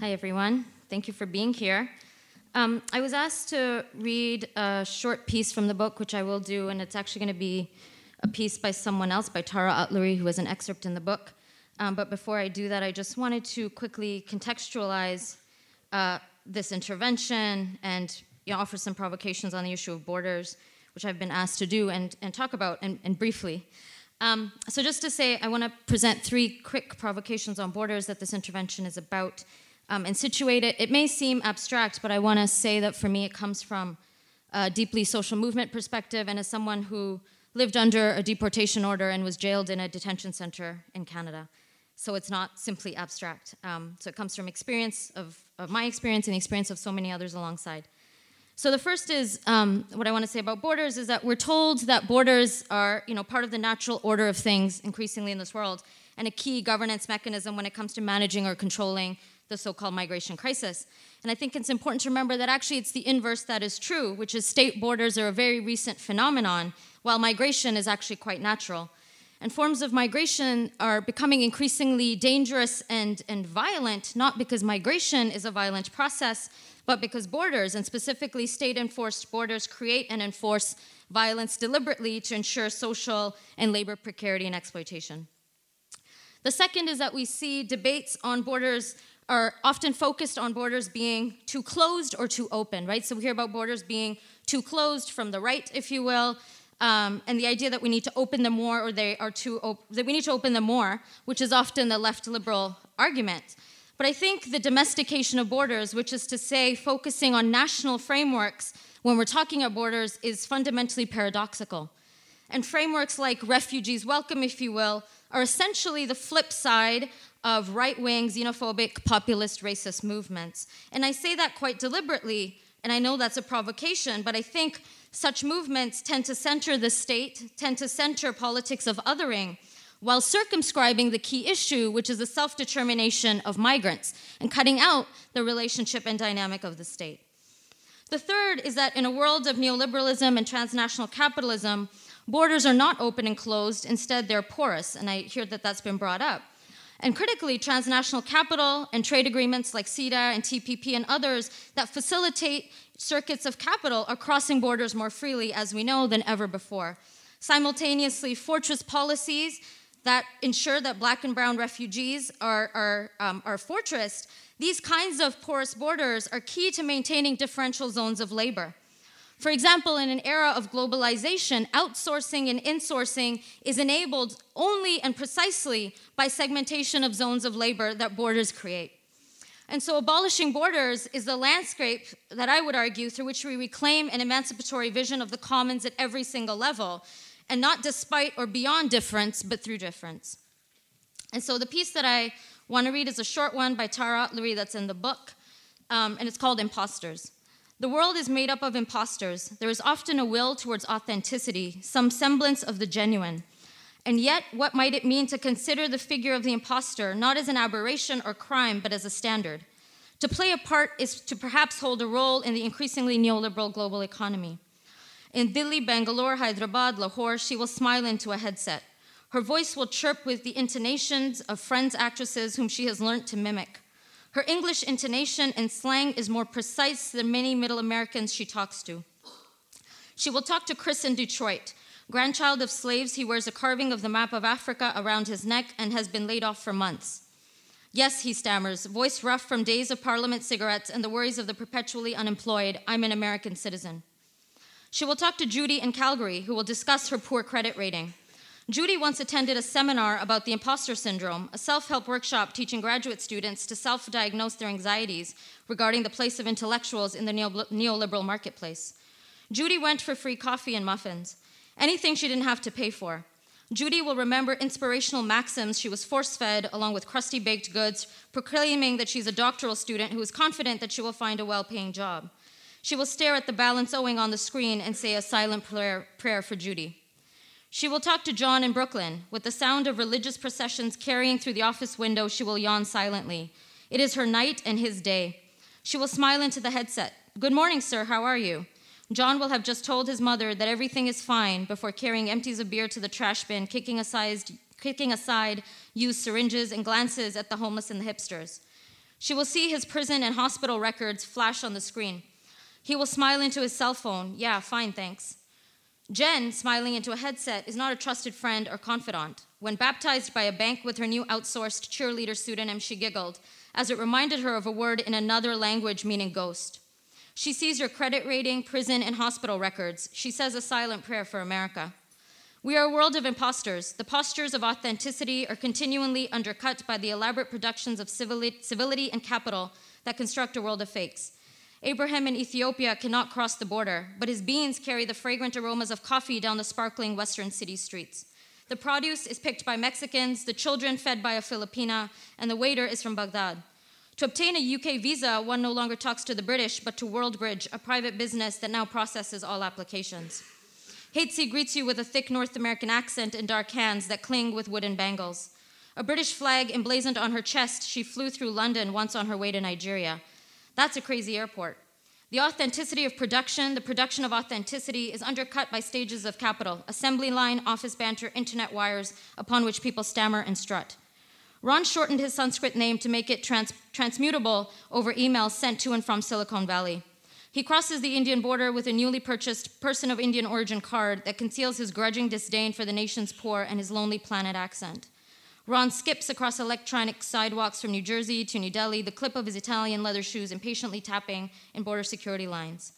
Hi, everyone. Thank you for being here. Um, I was asked to read a short piece from the book, which I will do, and it's actually going to be a piece by someone else, by Tara Atluri, who has an excerpt in the book. Um, but before I do that, I just wanted to quickly contextualize uh, this intervention and you know, offer some provocations on the issue of borders, which I've been asked to do and, and talk about and, and briefly. Um, so, just to say, I want to present three quick provocations on borders that this intervention is about um, and situate it. It may seem abstract, but I want to say that for me it comes from a deeply social movement perspective and as someone who lived under a deportation order and was jailed in a detention center in Canada. So it's not simply abstract. Um, so it comes from experience of, of, my experience and the experience of so many others alongside. So the first is um, what I want to say about borders is that we're told that borders are, you know, part of the natural order of things increasingly in this world, and a key governance mechanism when it comes to managing or controlling the so called migration crisis. And I think it's important to remember that actually it's the inverse that is true, which is state borders are a very recent phenomenon, while migration is actually quite natural. And forms of migration are becoming increasingly dangerous and, and violent, not because migration is a violent process, but because borders, and specifically state enforced borders, create and enforce violence deliberately to ensure social and labor precarity and exploitation. The second is that we see debates on borders are often focused on borders being too closed or too open, right? So we hear about borders being too closed from the right, if you will, um, and the idea that we need to open them more or they are too op- that we need to open them more, which is often the left liberal argument. But I think the domestication of borders, which is to say focusing on national frameworks when we're talking about borders, is fundamentally paradoxical. And frameworks like refugees welcome, if you will, are essentially the flip side of right wing, xenophobic, populist, racist movements. And I say that quite deliberately, and I know that's a provocation, but I think such movements tend to center the state, tend to center politics of othering, while circumscribing the key issue, which is the self determination of migrants, and cutting out the relationship and dynamic of the state. The third is that in a world of neoliberalism and transnational capitalism, borders are not open and closed, instead, they're porous, and I hear that that's been brought up. And critically, transnational capital and trade agreements like CETA and TPP and others that facilitate circuits of capital are crossing borders more freely, as we know, than ever before. Simultaneously, fortress policies that ensure that black and brown refugees are, are, um, are fortressed, these kinds of porous borders are key to maintaining differential zones of labor. For example, in an era of globalization, outsourcing and insourcing is enabled only and precisely by segmentation of zones of labor that borders create. And so, abolishing borders is the landscape that I would argue through which we reclaim an emancipatory vision of the commons at every single level, and not despite or beyond difference, but through difference. And so, the piece that I want to read is a short one by Tara Atluri that's in the book, um, and it's called Imposters. The world is made up of imposters. There is often a will towards authenticity, some semblance of the genuine. And yet, what might it mean to consider the figure of the impostor not as an aberration or crime, but as a standard? To play a part is to perhaps hold a role in the increasingly neoliberal global economy. In Delhi, Bangalore, Hyderabad, Lahore, she will smile into a headset. Her voice will chirp with the intonations of friends actresses whom she has learned to mimic. Her English intonation and slang is more precise than many middle Americans she talks to. She will talk to Chris in Detroit. Grandchild of slaves, he wears a carving of the map of Africa around his neck and has been laid off for months. Yes, he stammers, voice rough from days of parliament cigarettes and the worries of the perpetually unemployed. I'm an American citizen. She will talk to Judy in Calgary, who will discuss her poor credit rating. Judy once attended a seminar about the imposter syndrome, a self help workshop teaching graduate students to self diagnose their anxieties regarding the place of intellectuals in the neoliberal marketplace. Judy went for free coffee and muffins, anything she didn't have to pay for. Judy will remember inspirational maxims she was force fed along with crusty baked goods, proclaiming that she's a doctoral student who is confident that she will find a well paying job. She will stare at the balance owing on the screen and say a silent prayer, prayer for Judy. She will talk to John in Brooklyn. With the sound of religious processions carrying through the office window, she will yawn silently. It is her night and his day. She will smile into the headset. Good morning, sir. How are you? John will have just told his mother that everything is fine before carrying empties of beer to the trash bin, kicking aside, kicking aside used syringes and glances at the homeless and the hipsters. She will see his prison and hospital records flash on the screen. He will smile into his cell phone. Yeah, fine, thanks. Jen, smiling into a headset, is not a trusted friend or confidant. When baptized by a bank with her new outsourced cheerleader pseudonym, she giggled, as it reminded her of a word in another language meaning ghost. She sees your credit rating, prison, and hospital records. She says a silent prayer for America. We are a world of imposters. The postures of authenticity are continually undercut by the elaborate productions of civility and capital that construct a world of fakes. Abraham in Ethiopia cannot cross the border, but his beans carry the fragrant aromas of coffee down the sparkling western city streets. The produce is picked by Mexicans, the children fed by a Filipina, and the waiter is from Baghdad. To obtain a UK visa, one no longer talks to the British, but to WorldBridge, a private business that now processes all applications. Hatesy greets you with a thick North American accent and dark hands that cling with wooden bangles. A British flag emblazoned on her chest, she flew through London once on her way to Nigeria. That's a crazy airport. The authenticity of production, the production of authenticity, is undercut by stages of capital assembly line, office banter, internet wires upon which people stammer and strut. Ron shortened his Sanskrit name to make it trans- transmutable over emails sent to and from Silicon Valley. He crosses the Indian border with a newly purchased person of Indian origin card that conceals his grudging disdain for the nation's poor and his lonely planet accent. Ron skips across electronic sidewalks from New Jersey to New Delhi, the clip of his Italian leather shoes impatiently tapping in border security lines.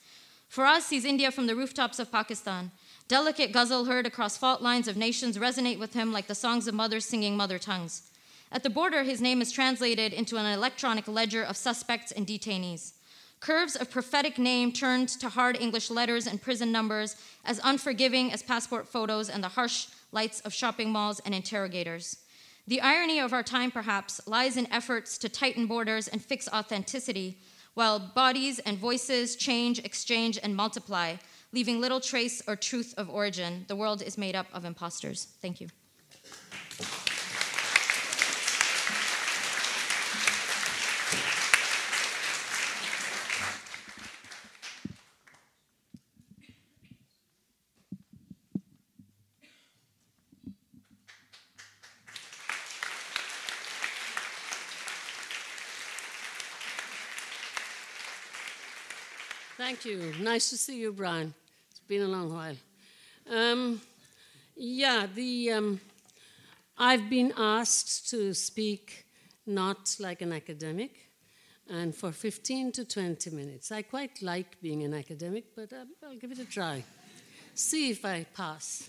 Faraz sees India from the rooftops of Pakistan. Delicate ghazal heard across fault lines of nations resonate with him like the songs of mothers singing mother tongues. At the border, his name is translated into an electronic ledger of suspects and detainees. Curves of prophetic name turned to hard English letters and prison numbers, as unforgiving as passport photos and the harsh lights of shopping malls and interrogators. The irony of our time, perhaps, lies in efforts to tighten borders and fix authenticity, while bodies and voices change, exchange, and multiply, leaving little trace or truth of origin. The world is made up of imposters. Thank you. Thank you. Nice to see you, Brian. It's been a long while. Um, yeah, the um, I've been asked to speak not like an academic, and for 15 to 20 minutes. I quite like being an academic, but uh, I'll give it a try. See if I pass.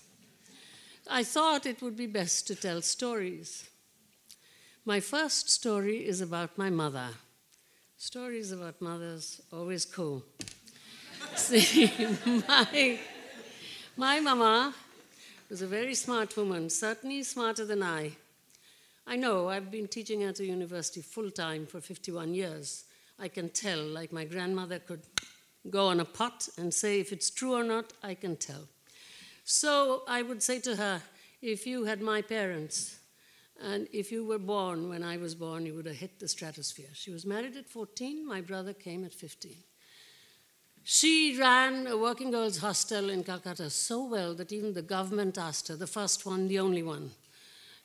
I thought it would be best to tell stories. My first story is about my mother. Stories about mothers, always cool. See, my, my mama was a very smart woman, certainly smarter than I. I know, I've been teaching at a university full time for 51 years. I can tell, like my grandmother could go on a pot and say if it's true or not, I can tell. So I would say to her, if you had my parents, and if you were born when I was born, you would have hit the stratosphere. She was married at 14, my brother came at 15. She ran a working girls' hostel in Calcutta so well that even the government asked her, the first one, the only one.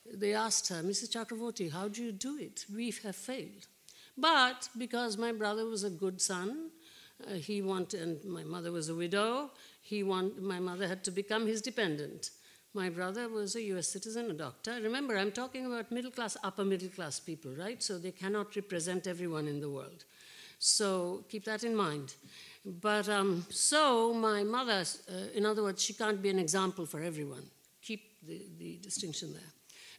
They asked her, Mrs. Chakravorty, how do you do it? We have failed. But because my brother was a good son, uh, he wanted, and my mother was a widow, he want, my mother had to become his dependent. My brother was a US citizen, a doctor. Remember, I'm talking about middle class, upper middle class people, right? So they cannot represent everyone in the world. So keep that in mind. But um, so my mother, uh, in other words, she can't be an example for everyone. Keep the, the distinction there.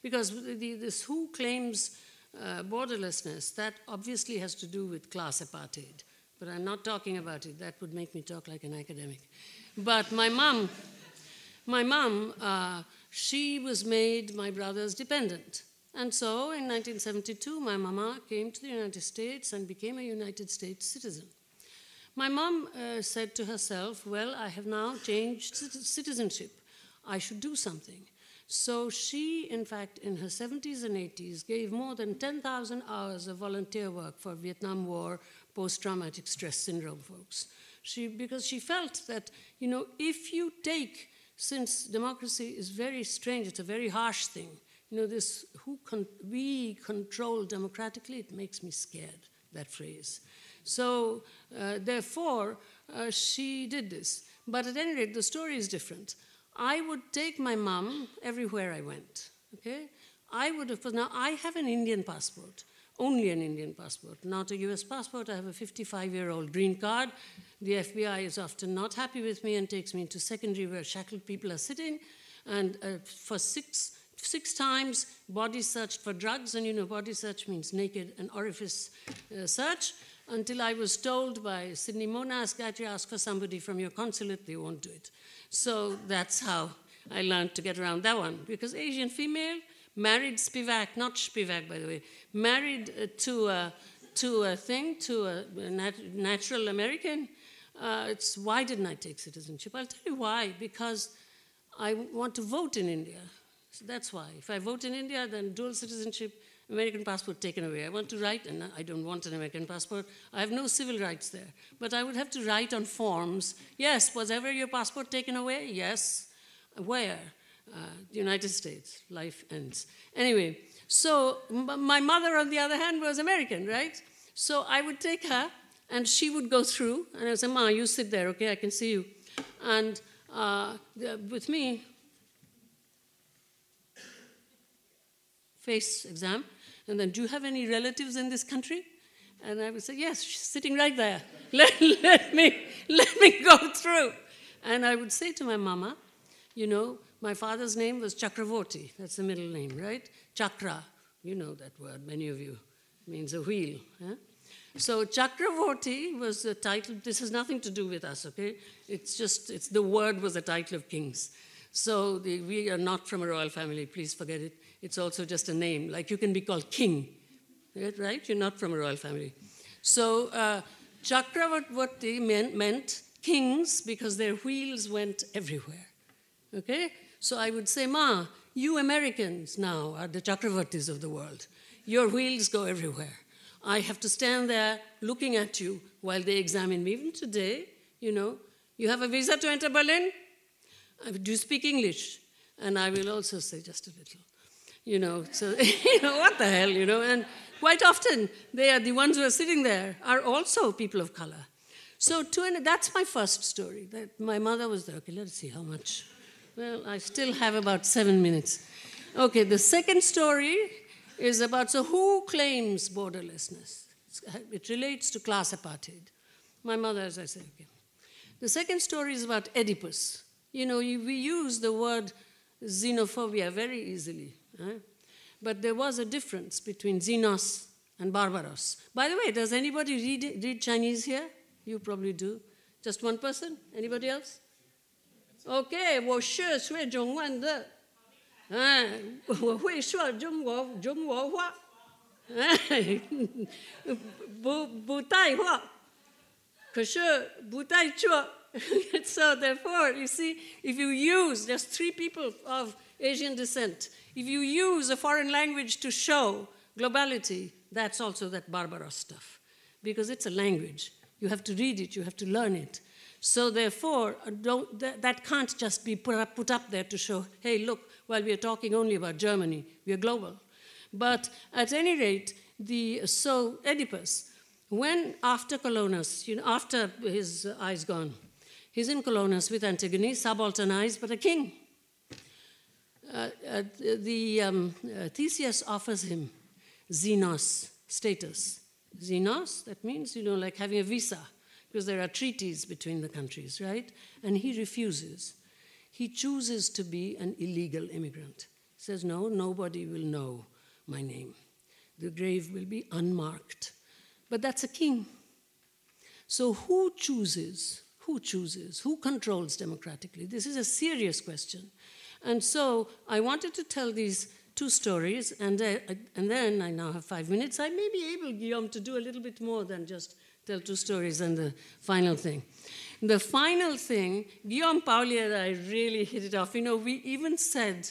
Because the, this who claims uh, borderlessness, that obviously has to do with class apartheid. But I'm not talking about it. That would make me talk like an academic. But my mom, my mom, uh, she was made my brother's dependent. And so in 1972, my mama came to the United States and became a United States citizen. My mom uh, said to herself, Well, I have now changed citizenship. I should do something. So she, in fact, in her 70s and 80s, gave more than 10,000 hours of volunteer work for Vietnam War post traumatic stress syndrome folks. She, because she felt that, you know, if you take, since democracy is very strange, it's a very harsh thing, you know, this who con- we control democratically, it makes me scared that phrase. So, uh, therefore, uh, she did this. But at any rate, the story is different. I would take my mom everywhere I went. Okay? I would have, now I have an Indian passport, only an Indian passport, not a US passport. I have a 55 year old green card. The FBI is often not happy with me and takes me to secondary where shackled people are sitting. And uh, for six, six times, body searched for drugs, and you know, body search means naked and orifice uh, search until I was told by Sydney Mona, ask, ask for somebody from your consulate, they won't do it. So that's how I learned to get around that one. Because Asian female, married Spivak, not Spivak by the way, married uh, to, a, to a thing, to a, nat- natural American. Uh, it's why didn't I take citizenship? I'll tell you why. Because I want to vote in India. So that's why. If I vote in India, then dual citizenship American passport taken away. I want to write, and I don't want an American passport. I have no civil rights there. But I would have to write on forms yes, was ever your passport taken away? Yes. Where? Uh, the United States. Life ends. Anyway, so my mother, on the other hand, was American, right? So I would take her, and she would go through, and I would say, Ma, you sit there, okay? I can see you. And uh, with me, face exam. And then, do you have any relatives in this country? And I would say, yes, she's sitting right there. Let, let, me, let me go through. And I would say to my mama, you know, my father's name was Chakravorty. That's the middle name, right? Chakra, you know that word, many of you, means a wheel. Huh? So Chakravorty was the title. This has nothing to do with us, okay? It's just, it's the word was the title of kings. So the, we are not from a royal family, please forget it. It's also just a name. Like you can be called king, right? You're not from a royal family. So uh, Chakravarti meant, meant kings because their wheels went everywhere. Okay? So I would say, Ma, you Americans now are the Chakravartis of the world. Your wheels go everywhere. I have to stand there looking at you while they examine me. Even today, you know, you have a visa to enter Berlin? Do you speak English? And I will also say just a little you know, so, you know, what the hell, you know, and quite often they are the ones who are sitting there are also people of color. So to, that's my first story, that my mother was there. Okay, let's see how much. Well, I still have about seven minutes. Okay, the second story is about, so who claims borderlessness? It relates to class apartheid. My mother, as I said, okay. The second story is about Oedipus. You know, we use the word xenophobia very easily. Right? But there was a difference between Xenos and Barbaros. By the way, does anybody read, read Chinese here? You probably do. Just one person? Anybody else? Okay, 我是学中文的，哎，我会说中国中国话，哎，不不带话，可是不带做。so therefore, you see, if you use just three people of Asian descent, if you use a foreign language to show globality, that's also that Barbaros stuff, because it's a language. You have to read it, you have to learn it. So therefore, uh, that, that, can't just be put up, put up there to show, hey, look, while we are talking only about Germany, we are global. But at any rate, the, so Oedipus, when after Colonus, you know, after his eyes gone, he's in Colonus with Antigone, subalternized, but a king. Uh, uh, the um, uh, Theseus offers him xenos status. Xenos, that means, you know, like having a visa, because there are treaties between the countries, right? And he refuses. He chooses to be an illegal immigrant. He says, No, nobody will know my name. The grave will be unmarked. But that's a king. So who chooses? Who chooses? Who controls democratically? This is a serious question. And so I wanted to tell these two stories, and, uh, and then I now have five minutes. I may be able, Guillaume, to do a little bit more than just tell two stories and the final thing. The final thing, Guillaume Paoli and I really hit it off. You know, we even said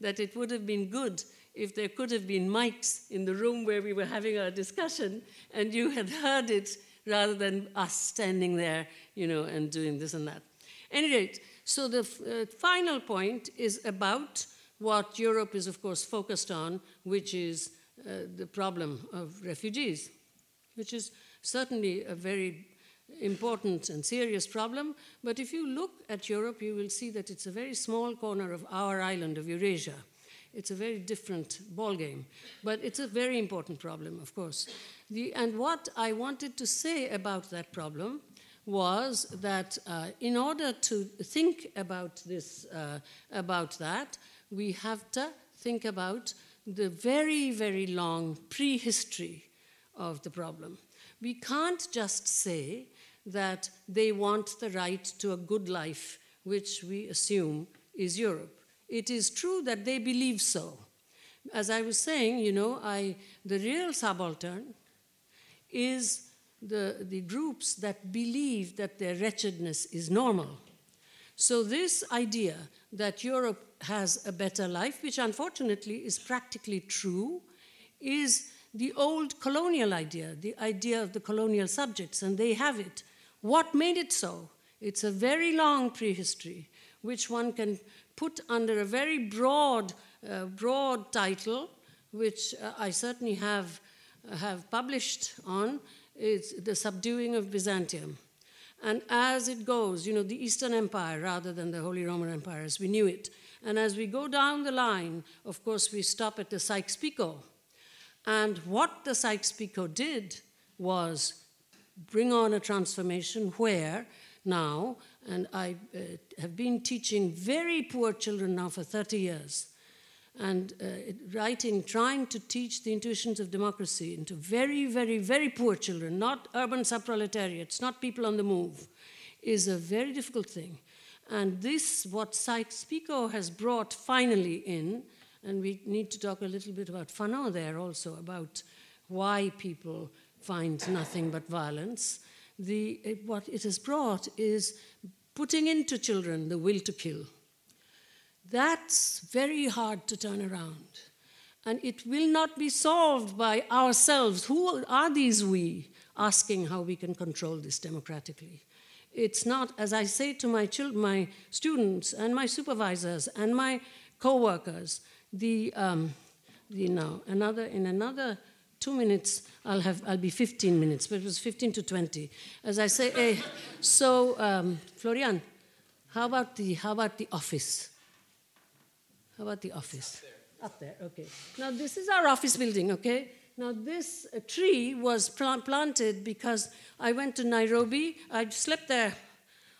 that it would have been good if there could have been mics in the room where we were having our discussion and you had heard it rather than us standing there, you know, and doing this and that. Any rate, so the uh, final point is about what Europe is, of course, focused on, which is uh, the problem of refugees. which is certainly a very important and serious problem. But if you look at Europe, you will see that it's a very small corner of our island of Eurasia. It's a very different ballgame, but it's a very important problem, of course. The, and what I wanted to say about that problem was that uh, in order to think about this, uh, about that, we have to think about the very, very long prehistory of the problem. We can't just say that they want the right to a good life, which we assume is Europe. It is true that they believe so. As I was saying, you know, I, the real subaltern is the, the groups that believe that their wretchedness is normal. So, this idea that Europe has a better life, which unfortunately is practically true, is the old colonial idea, the idea of the colonial subjects, and they have it. What made it so? It's a very long prehistory, which one can put under a very broad, uh, broad title, which uh, I certainly have, uh, have published on. It's the subduing of Byzantium. And as it goes, you know, the Eastern Empire rather than the Holy Roman Empire, as we knew it. And as we go down the line, of course, we stop at the Sykes-Picot. And what the Sykes-Picot did was bring on a transformation where now, and I uh, have been teaching very poor children now for 30 years, and uh, writing, trying to teach the intuitions of democracy into very, very, very poor children, not urban subproletariats, not people on the move, is a very difficult thing. And this, what Sykes-Picot has brought finally in, and we need to talk a little bit about Fanon there also, about why people find nothing but violence. The, it, what it has brought is putting into children the will to kill. That's very hard to turn around. And it will not be solved by ourselves. Who are these we asking how we can control this democratically? It's not, as I say to my, children, my students and my supervisors and my co workers, the, um, the now, another, in another two minutes, I'll, have, I'll be 15 minutes, but it was 15 to 20. As I say, eh, so, um, Florian, how about, the, how about the office? How about the office? Up there. Up there, okay. Now, this is our office building, okay? Now, this uh, tree was planted because I went to Nairobi. I slept there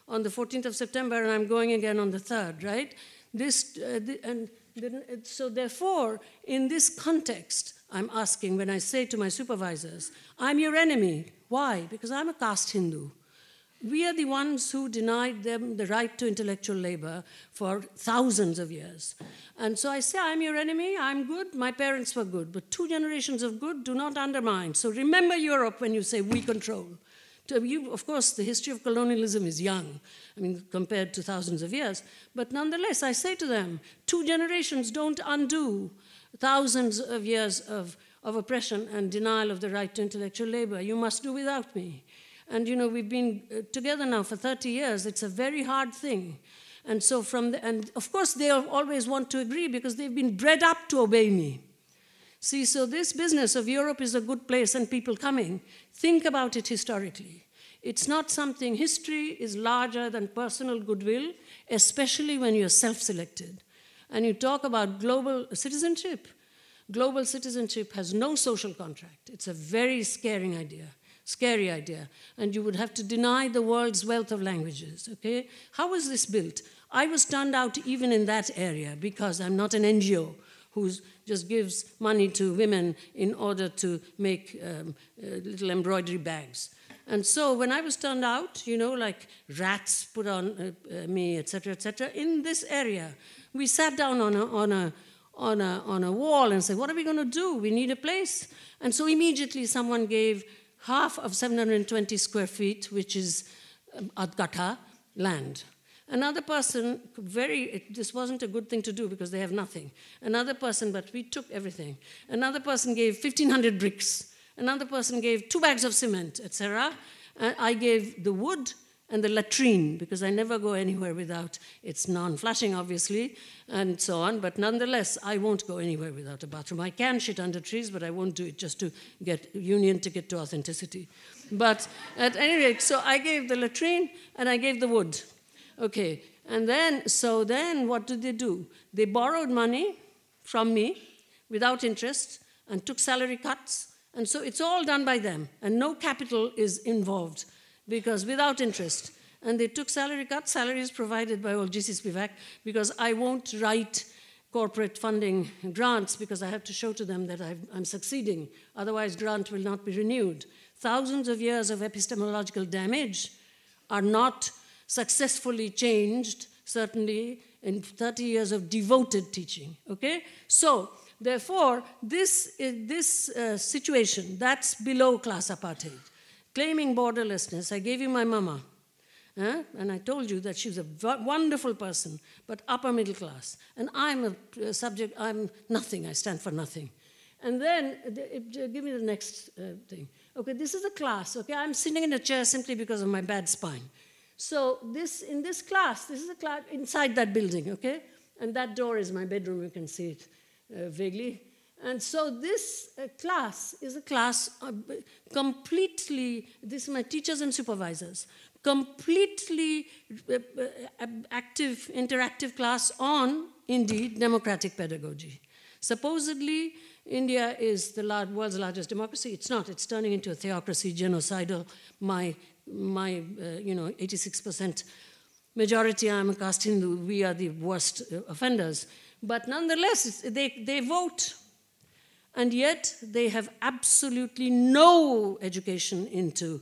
on the 14th of September, and I'm going again on the 3rd, right? This, uh, the, and the, so, therefore, in this context, I'm asking when I say to my supervisors, I'm your enemy. Why? Because I'm a caste Hindu. We are the ones who denied them the right to intellectual labor for thousands of years. And so I say, I'm your enemy, I'm good, my parents were good. But two generations of good do not undermine. So remember Europe when you say we control. You, of course, the history of colonialism is young, I mean, compared to thousands of years. But nonetheless, I say to them, two generations don't undo thousands of years of, of oppression and denial of the right to intellectual labor. You must do without me. And you know, we've been uh, together now for 30 years. It's a very hard thing. And so from the, and of course they'll always want to agree because they've been bred up to obey me. See, so this business of Europe is a good place and people coming, think about it historically. It's not something, history is larger than personal goodwill, especially when you're self selected. And you talk about global citizenship. Global citizenship has no social contract. It's a very scaring idea scary idea. And you would have to deny the world's wealth of languages, okay? How was this built? I was turned out even in that area because I'm not an NGO who just gives money to women in order to make um, uh, little embroidery bags. And so when I was turned out, you know, like rats put on uh, uh, me, etc., etc., in this area, we sat down on a, on a, on a, on a wall and said, what are we going to do? We need a place. And so immediately someone gave half of 720 square feet, which is um, Adgata land. Another person, very, it, this wasn't a good thing to do because they have nothing. Another person, but we took everything. Another person gave 1,500 bricks. Another person gave two bags of cement, etc. I gave the wood and the latrine, because I never go anywhere without it's non flushing, obviously, and so on. But nonetheless, I won't go anywhere without a bathroom. I can shit under trees, but I won't do it just to get union ticket to authenticity. But at any rate, so I gave the latrine and I gave the wood. Okay, and then, so then what did they do? They borrowed money from me without interest and took salary cuts. And so it's all done by them, and no capital is involved because without interest. And they took salary cuts, salaries provided by old GC Spivak, because I won't write corporate funding grants because I have to show to them that i am succeeding. Otherwise, grant will not be renewed. Thousands of years of epistemological damage are not successfully changed, certainly in 30 years of devoted teaching. Okay? So, therefore, this, this uh, situation, that's below class apartheid claiming borderlessness. I gave you my mama. Eh? And I told you that she's a wonderful person, but upper middle class. And I'm a, subject, I'm nothing, I stand for nothing. And then, uh, give me the next uh, thing. Okay, this is a class, okay? I'm sitting in a chair simply because of my bad spine. So, this, in this class, this is a class inside that building, okay? And that door is my bedroom, you can see it uh, vaguely. And so this uh, class is a class uh, completely, this is my teachers and supervisors, completely uh, uh active, interactive class on, indeed, democratic pedagogy. Supposedly, India is the world's largest democracy. It's not. It's turning into a theocracy, genocidal. My, my uh, you know, 86% majority, I'm a caste Hindu. We are the worst uh, offenders. But nonetheless, they, they vote and yet they have absolutely no education into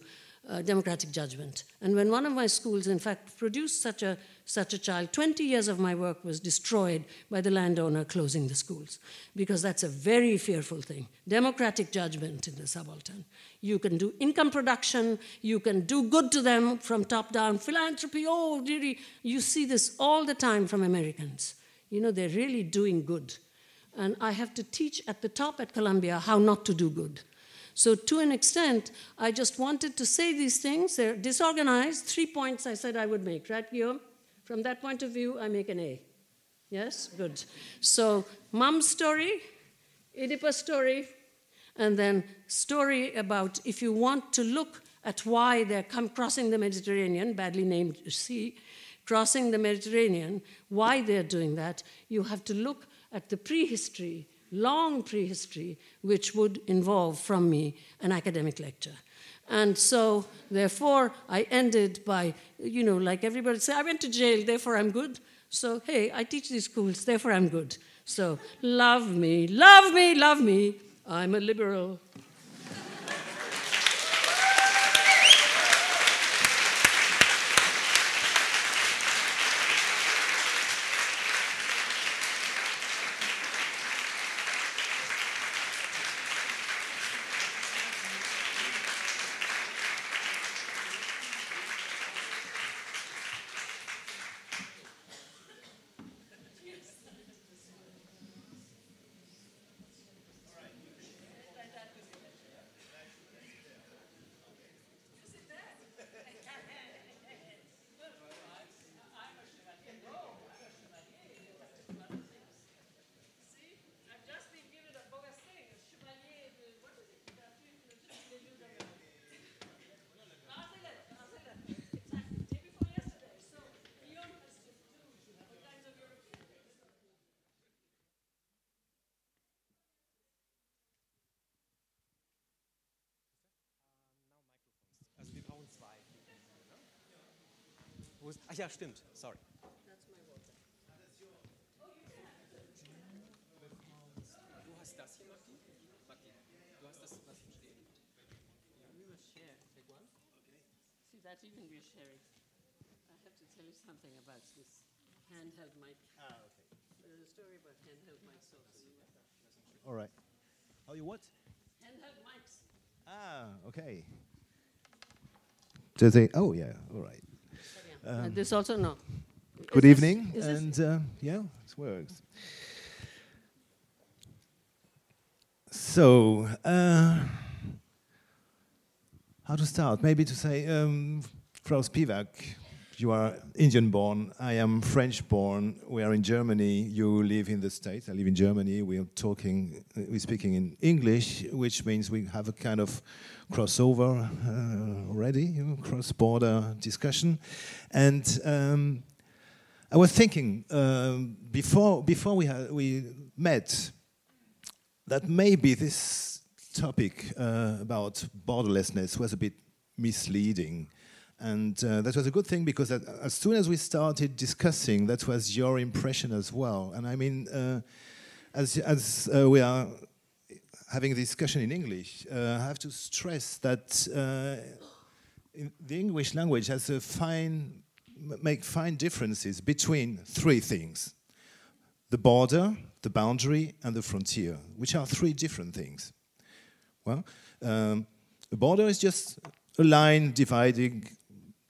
uh, democratic judgment. And when one of my schools, in fact, produced such a, such a child, 20 years of my work was destroyed by the landowner closing the schools, because that's a very fearful thing. Democratic judgment in the subaltern. You can do income production, you can do good to them from top down, philanthropy, oh, really, you see this all the time from Americans. You know, they're really doing good and I have to teach at the top at Columbia how not to do good. So, to an extent, I just wanted to say these things. They're disorganized. Three points I said I would make, right, Guillaume? From that point of view, I make an A. Yes? Good. So, mom's story, Oedipus story, and then story about if you want to look at why they're come crossing the Mediterranean, badly named sea, crossing the Mediterranean, why they're doing that, you have to look at the prehistory, long prehistory, which would involve from me an academic lecture. And so, therefore, I ended by, you know, like everybody say, I went to jail, therefore I'm good. So, hey, I teach these schools, therefore I'm good. So, love me, love me, love me. I'm a liberal. Wo ist, ach ja, stimmt, sorry. Du hast das hier, Martin? Martin, du hast das, was hier steht. We will share. Take one. See, that even we're sharing. I have to tell you something about this handheld mic. Ah, okay. There's a story about handheld mics also. All right. Oh, you what? Handheld mics. Ah, okay. So they, oh yeah, all right. Um, this also no. Good is evening, this, and uh, yeah, it works. So, uh, how to start? Maybe to say, um, Frau Spivak, you are Indian born. I am French born. We are in Germany. You live in the States. I live in Germany. We are talking, we're speaking in English, which means we have a kind of crossover uh, already, you know, cross border discussion. And um, I was thinking um, before, before we, we met that maybe this topic uh, about borderlessness was a bit misleading. And uh, that was a good thing because as soon as we started discussing, that was your impression as well. And I mean, uh, as, as uh, we are having a discussion in English, uh, I have to stress that uh, the English language has a fine, make fine differences between three things the border, the boundary, and the frontier, which are three different things. Well, um, the border is just a line dividing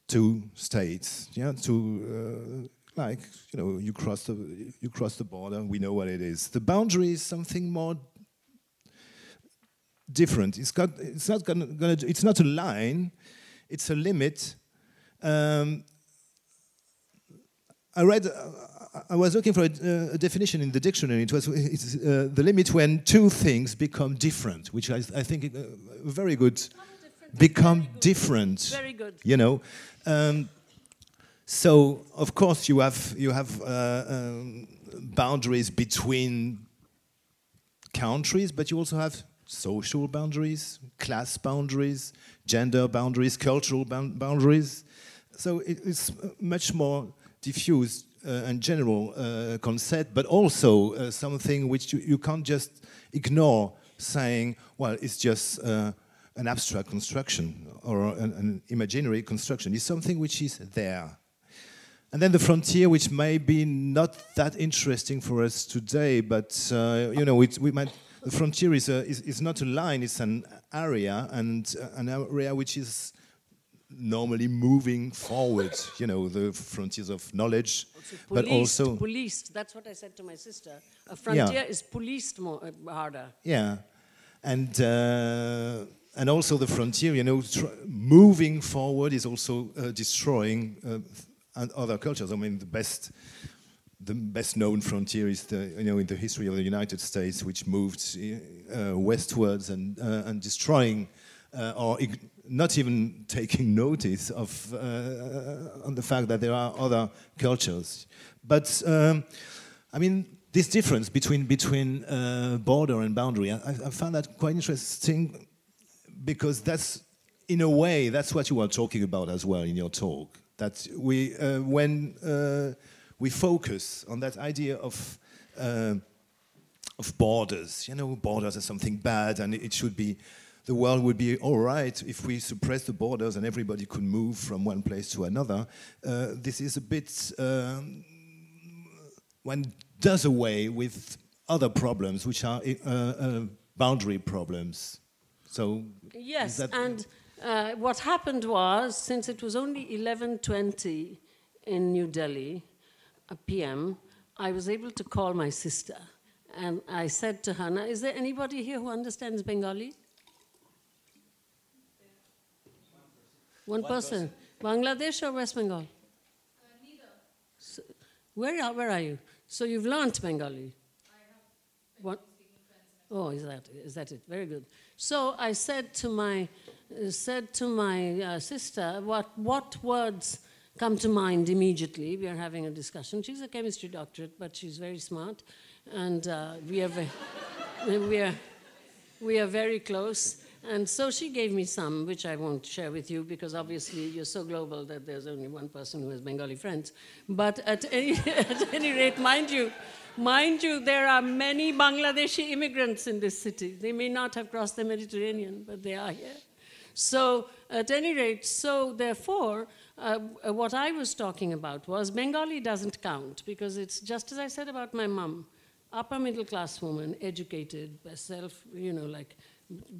two states. Yeah, to uh, like you know, you cross the you cross the border. We know what it is. The boundary is something more different. It's got it's not gonna, gonna it's not a line. It's a limit. Um, I read. Uh, I was looking for a, uh, a, definition in the dictionary. It was uh, the limit when two things become different, which I, I think uh, very good. Become different. Very good. You know, um, so of course you have you have uh, um, boundaries between countries, but you also have social boundaries, class boundaries, gender boundaries, cultural boundaries. So it, it's much more diffused uh, and general uh, concept, but also uh, something which you, you, can't just ignore saying, well, it's just uh, an abstract construction or an, an, imaginary construction. It's something which is there. And then the frontier, which may be not that interesting for us today, but uh, you know, we might. The frontier is, a, is, is, not a line; it's an area, and uh, an area which is normally moving forward, you know, the frontiers of knowledge, also policed, but also policed. That's what I said to my sister. A frontier yeah. is policed more uh, harder. Yeah, and uh, and also the frontier, you know, moving forward is also uh, destroying uh, other cultures. I mean, the best. The best known frontier is the, you know, in the history of the United States, which moved uh, westwards and, uh, and destroying or not even taking notice of uh, on the fact that there are other cultures. But um, I mean, this difference between between uh, border and boundary, I, I, found that quite interesting because that's in a way that's what you were talking about as well in your talk. That we uh, when uh, we focus on that idea of uh, of borders, you know, borders are something bad and it should be the world would be all right if we suppress the borders and everybody could move from one place to another. Uh, this is a bit, um, one does away with other problems, which are uh, uh, boundary problems. So yes, and uh, what happened was, since it was only 11:20 in New Delhi, a PM, I was able to call my sister, and I said to her, "Now, "Is there anybody here who understands Bengali?" One, One person. person. Bangladesh or West Bengal? Uh, neither. So, where, are, where are you? So you've learned Bengali? I have. What? Oh, is that is that it? Very good. So I said to my uh, said to my uh, sister, what what words come to mind immediately? We are having a discussion. She's a chemistry doctorate, but she's very smart, and uh, we are very, we are we are very close. And so she gave me some, which I won't share with you because obviously you're so global that there's only one person who has Bengali friends. But at any, at any rate, mind you, mind you, there are many Bangladeshi immigrants in this city. They may not have crossed the Mediterranean, but they are here. So, at any rate, so therefore, uh, what I was talking about was Bengali doesn't count because it's just as I said about my mom, upper middle class woman, educated, herself, you know, like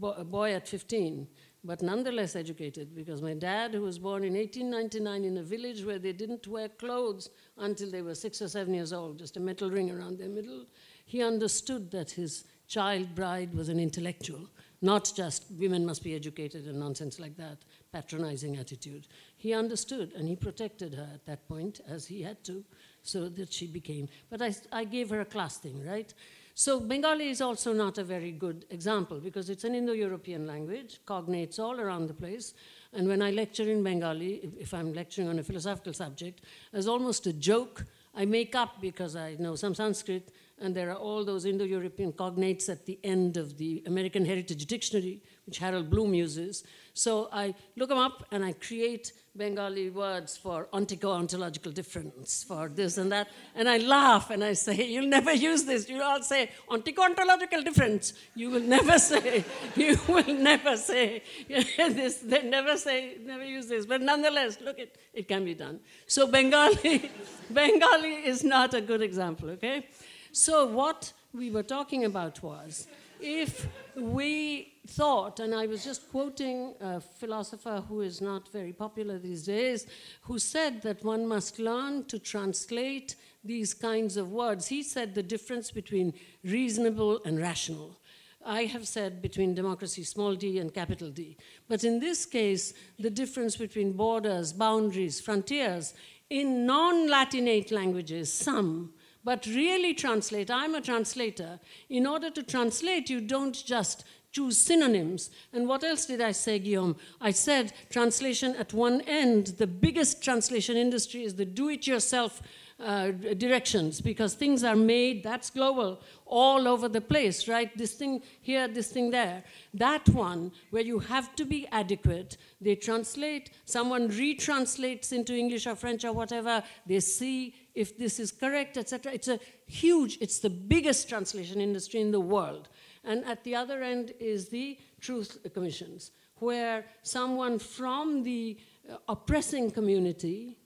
a boy at 15, but nonetheless educated, because my dad, who was born in 1899 in a village where they didn't wear clothes until they were six or seven years old, just a metal ring around their middle, he understood that his child bride was an intellectual, not just women must be educated and nonsense like that, patronizing attitude. He understood and he protected her at that point, as he had to, so that she became. But I, I gave her a class thing, right? So Bengali is also not a very good example because it's an Indo European language, cognates all around the place. And when I lecture in Bengali, if, if I'm lecturing on a philosophical subject, as almost a joke, I make up because I know some Sanskrit, and there are all those Indo European cognates at the end of the American Heritage Dictionary, which Harold Bloom uses. So I look them up and I create Bengali words for ontico-ontological difference, for this and that, and I laugh and I say, you'll never use this. You'll all say ontico-ontological difference. You will never say, you will never say this. They never say, never use this. But nonetheless, look, it, it can be done. So Bengali, Bengali is not a good example, okay? So what we were talking about was, if we thought, and I was just quoting a philosopher who is not very popular these days, who said that one must learn to translate these kinds of words. He said the difference between reasonable and rational. I have said between democracy, small d, and capital D. But in this case, the difference between borders, boundaries, frontiers, in non Latinate languages, some, but really translate. I'm a translator. In order to translate, you don't just choose synonyms. And what else did I say, Guillaume? I said translation at one end, the biggest translation industry is the do it yourself uh, directions because things are made, that's global, all over the place, right? This thing here, this thing there. That one, where you have to be adequate, they translate, someone retranslates into English or French or whatever, they see if this is correct, etc. It's a huge, it's the biggest translation industry in the world. And at the other end is the truth commissions, where someone from the uh, oppressing community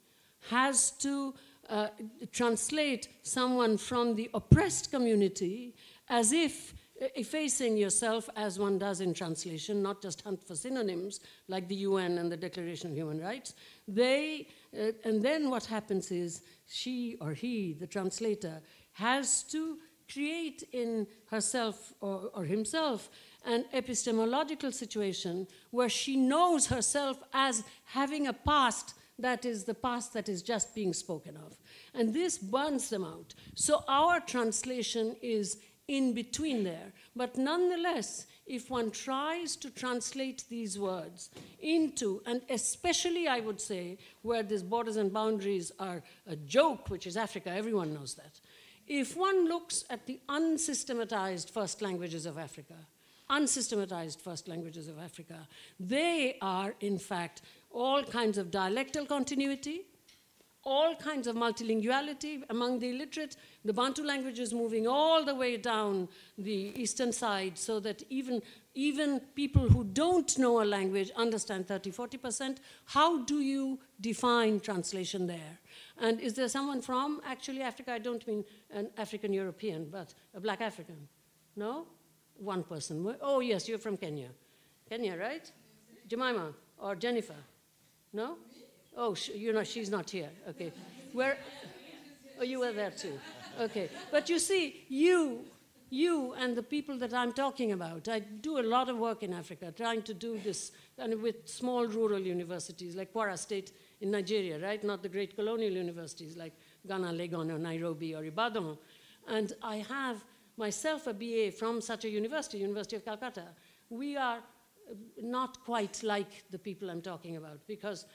has to uh, translate someone from the oppressed community as if uh, effacing yourself as one does in translation, not just hunt for synonyms like the UN and the Declaration of Human Rights. They, uh, and then what happens is she or he, the translator, has to create in herself or, or himself an epistemological situation where she knows herself as having a past that is the past that is just being spoken of. And this burns them out. So our translation is in between there. But nonetheless, if one tries to translate these words into, and especially I would say, where these borders and boundaries are a joke, which is Africa, everyone knows that. If one looks at the unsystematized first languages of Africa, unsystematized first languages of Africa, they are, in fact, all kinds of dialectal continuity, all kinds of multilinguality among the illiterate, the Bantu language is moving all the way down the eastern side so that even, even people who don't know a language understand 30, 40%. How do you define translation there? And is there someone from actually Africa? I don't mean an African European, but a black African. No? One person. Oh, yes, you're from Kenya. Kenya, right? Jemima or Jennifer? No? Oh, you know, she's not here. Okay. Where? Oh, you were there too. Okay. But you see, you, you and the people that I'm talking about, I do a lot of work in Africa, trying to do this and with small rural universities like Kwara State in Nigeria, right? Not the great colonial universities like Ghana, Legon, or Nairobi, or Ibadan. And I have myself a BA from such a university, University of Calcutta. We are uh, not quite like the people I'm talking about because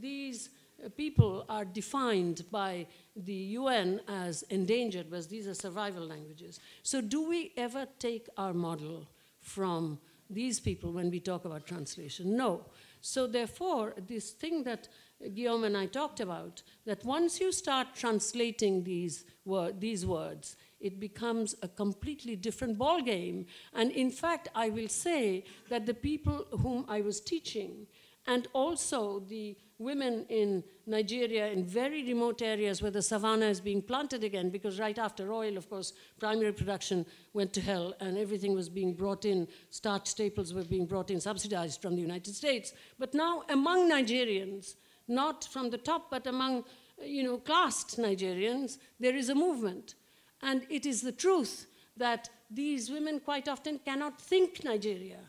these people are defined by the UN as endangered, but these are survival languages. So, do we ever take our model from these people when we talk about translation? No. So, therefore, this thing that Guillaume and I talked about, that once you start translating these, word, these words, it becomes a completely different ballgame. And in fact, I will say that the people whom I was teaching, and also the women in Nigeria in very remote areas where the savannah is being planted again, because right after oil, of course, primary production went to hell and everything was being brought in, starch staples were being brought in, subsidized from the United States. But now, among Nigerians, not from the top, but among you know, classed Nigerians, there is a movement. And it is the truth that these women quite often cannot think Nigeria.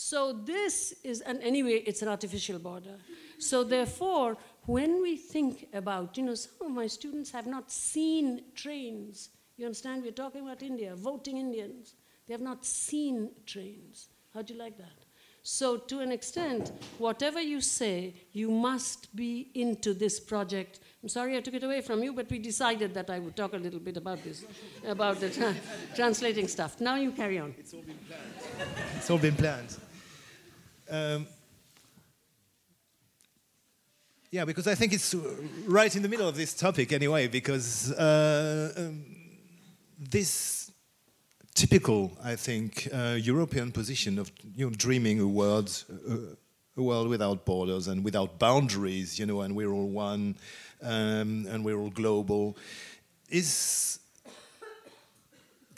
So this is, and anyway, it's an artificial border. So therefore, when we think about, you know, some of my students have not seen trains. You understand? We're talking about India, voting Indians. They have not seen trains. How do you like that? So, to an extent, whatever you say, you must be into this project. I'm sorry I took it away from you, but we decided that I would talk a little bit about this, about the tra- translating stuff. Now you carry on. It's all been planned. it's all been planned. Um, yeah, because I think it's right in the middle of this topic anyway, because uh, um, this typical, I think, uh, European position of you know, dreaming a world, uh, a world without borders and without boundaries, you know, and we're all one, um, and we're all global, is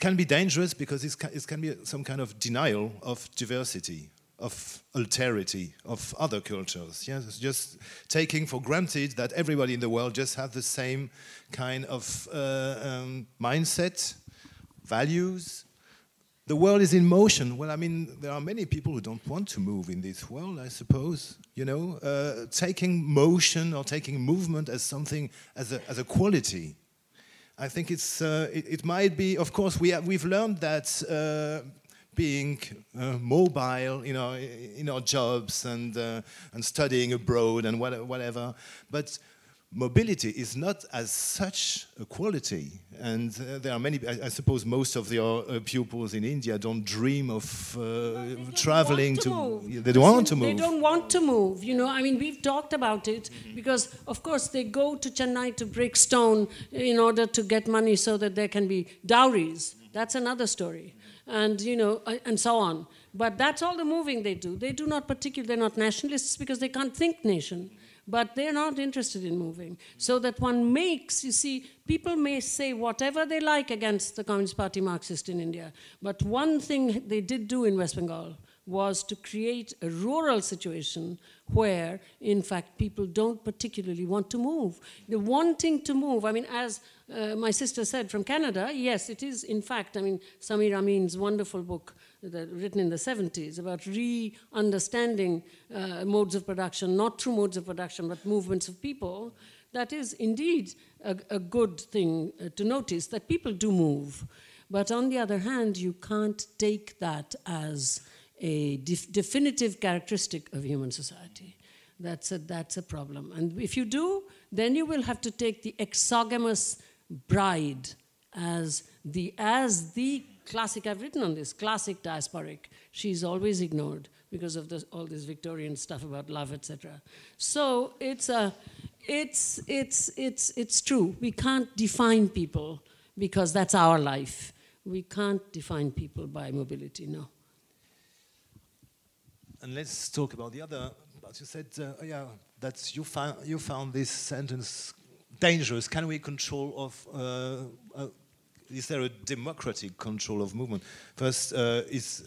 can be dangerous because it can be some kind of denial of diversity, of alterity, of other cultures. Yes, just taking for granted that everybody in the world just has the same kind of uh, um, mindset, values. The world is in motion. Well, I mean, there are many people who don't want to move in this world, I suppose. You know, uh, taking motion or taking movement as something, as a, as a quality. I think it's, uh, it, it, might be, of course, we have, we've learned that uh, being uh, mobile, you know, in our jobs and, uh, and studying abroad and whatever. But mobility is not as such a quality. And uh, there are many, I, I, suppose most of your uh, pupils in India don't dream of uh, traveling to, to they don't want to move. They don't want to move, you know. I mean, we've talked about it mm-hmm. because, of course, they go to Chennai to break stone in order to get money so that there can be dowries. That's another story and you know, uh, and so on. But that's all the moving they do. They do not particularly, they're not nationalists because they can't think nation, but they're not interested in moving. So that one makes, you see, people may say whatever they like against the Communist Party Marxist in India, but one thing they did do in West Bengal was to create a rural situation where, in fact, people don't particularly want to move. The wanting to move, I mean, as uh, my sister said from Canada, yes, it is, in fact, I mean, Samir Amin's wonderful book that, written in the 70s about re understanding uh, modes of production, not through modes of production, but movements of people. That is indeed a, a good thing uh, to notice that people do move. But on the other hand, you can't take that as a def- definitive characteristic of human society. That's a, that's a problem. And if you do, then you will have to take the exogamous bride as the, as the classic, I've written on this, classic diasporic. She's always ignored because of this, all this Victorian stuff about love, etc. So it's, a, it's, it's, it's, it's true. We can't define people because that's our life. We can't define people by mobility, no. And let's talk about the other. But you said, uh, yeah, that you found you found this sentence dangerous. Can we control of? Uh, uh, is there a democratic control of movement? First, uh, is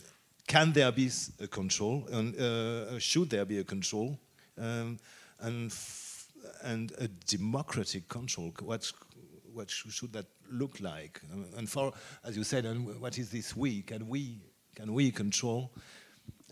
can there be a control, and uh, should there be a control, um, and and a democratic control? What what should that look like? And for, as you said, and what is this we? Can we can we control?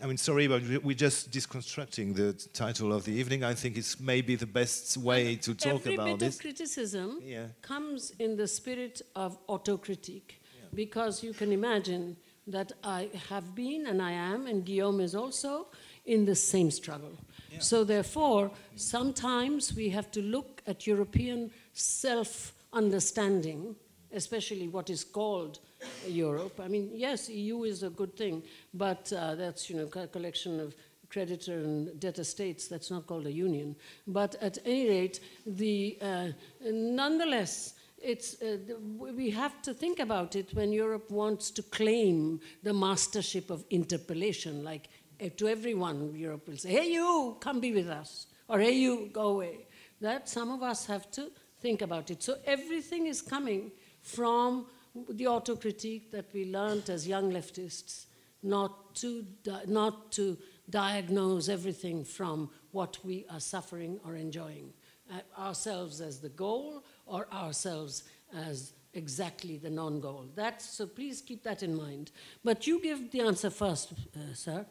I mean, sorry, but we're just disconstructing the title of the evening. I think it's maybe the best way to talk Every about bit this. Of criticism yeah. comes in the spirit of autocritique, yeah. because you can imagine that I have been and I am, and Guillaume is also in the same struggle. Yeah. So, therefore, sometimes we have to look at European self understanding, especially what is called Europe. I mean, yes, EU is a good thing, but uh, that's you know a collection of creditor and debtor states. That's not called a union. But at any rate, the uh, nonetheless. It's, uh, we have to think about it when Europe wants to claim the mastership of interpellation. Like uh, to everyone, Europe will say, "Hey, you, come be with us," or "Hey, you, go away." That some of us have to think about it. So everything is coming from the autocritique that we learned as young leftists, not to, not to diagnose everything from what we are suffering or enjoying, uh, ourselves as the goal or ourselves as exactly the non goal. That's, so please keep that in mind. But you give the answer first, uh, sir.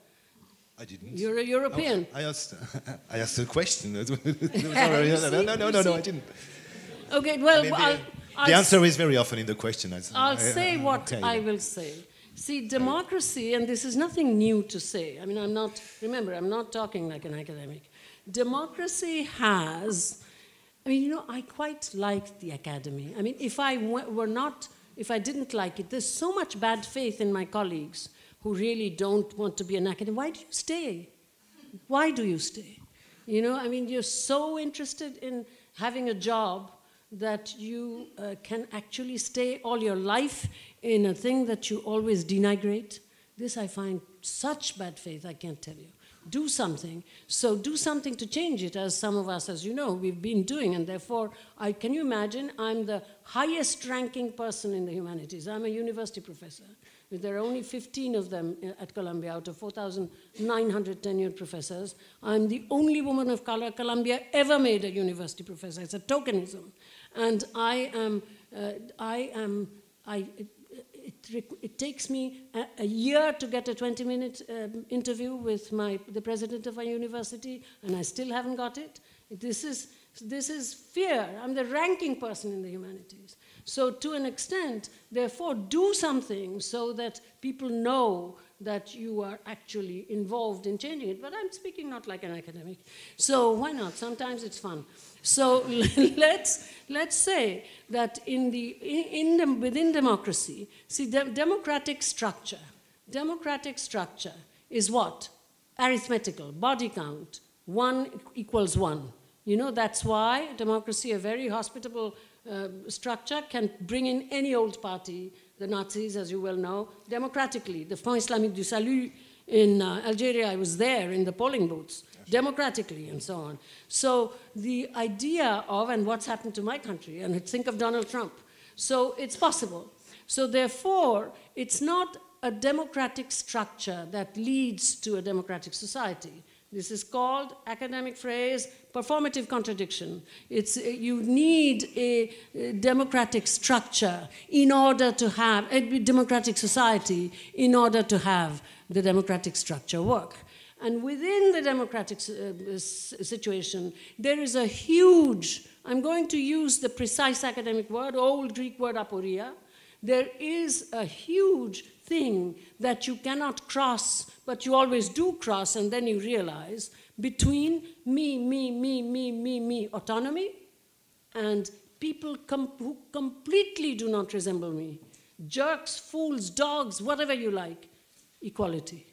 I didn't. You're a European. Oh, I asked. I asked a question. You no, no, no, no, no, no. I didn't. Okay, well, I mean, the, answer is very often in the question. I- I'll say what. I will say. See, democracy, and this is nothing new to say. I mean, I'm not, remember, I'm not talking like an academic. Democracy has, I mean, you know, I quite like the academy. I mean, if I w- were not, if I didn't like it, there's so much bad faith in my colleagues who really don't want to be an academic. Why do you stay? Why do you stay? You know, I mean, you're so interested in having a job that you uh, can actually stay all your life in a thing that you always denigrate. This I find such bad faith, I can't tell you. Do something. So do something to change it, as some of us, as you know, we've been doing. And therefore, I, can you imagine? I'm the highest ranking person in the humanities. I'm a university professor. There are only 15 of them at Columbia out of 4,900 tenured professors. I'm the only woman of color Columbia ever made a university professor. It's a tokenism. And I am, uh, I am, I, it, it, it takes me a, a, year to get a 20 minute um, interview with my, the president of our university, and I still haven't got it. This is, this is fear. I'm the ranking person in the humanities. So, to an extent, therefore, do something so that people know that you are actually involved in changing it. But I'm speaking not like an academic. So, why not? Sometimes it's fun. So, let's, let's say that in the, in, in the, within democracy, see, the democratic structure, democratic structure is what? Arithmetical, body count, one equals one. You know, that's why democracy, a very hospitable uh, structure can bring in any old party, the Nazis, as you well know, democratically. The Front Islamique du Salut in uh, Algeria, I was there in the polling booths, democratically, and so on. So the idea of, and what's happened to my country, and think of Donald Trump. So it's possible. So therefore, it's not a democratic structure that leads to a democratic society. This is called, academic phrase, performative contradiction. It's, you need a, democratic structure in order to have a democratic society in order to have the democratic structure work. And within the democratic uh, situation, there is a huge, I'm going to use the precise academic word, old Greek word aporia. There is a huge thing that you cannot cross, but you always do cross, and then you realize between me, me, me, me, me, me, autonomy, and people com- who completely do not resemble me jerks, fools, dogs, whatever you like, equality.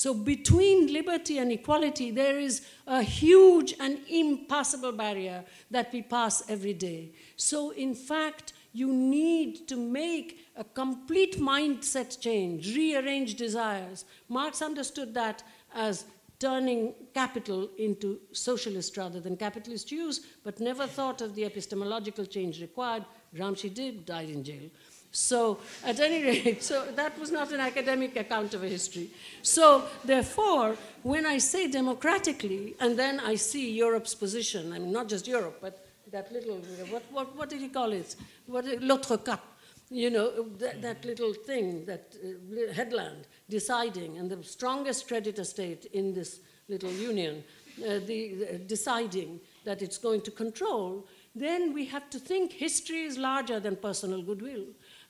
So between liberty and equality, there is a huge and impassable barrier that we pass every day. So, in fact, you need to make a complete mindset change, rearrange desires. Marx understood that as turning capital into socialist rather than capitalist use, but never thought of the epistemological change required. Gramsci did, died in jail. So, at any rate, so that was not an academic account of a history. So, therefore, when I say democratically, and then I see Europe's position, I mean, not just Europe, but that little, what, what, what did he call it? What, l'autre cap. You know, that, that little thing, that uh, headland, deciding, and the strongest creditor state in this little union, uh, the, uh, deciding that it's going to control, then we have to think history is larger than personal goodwill.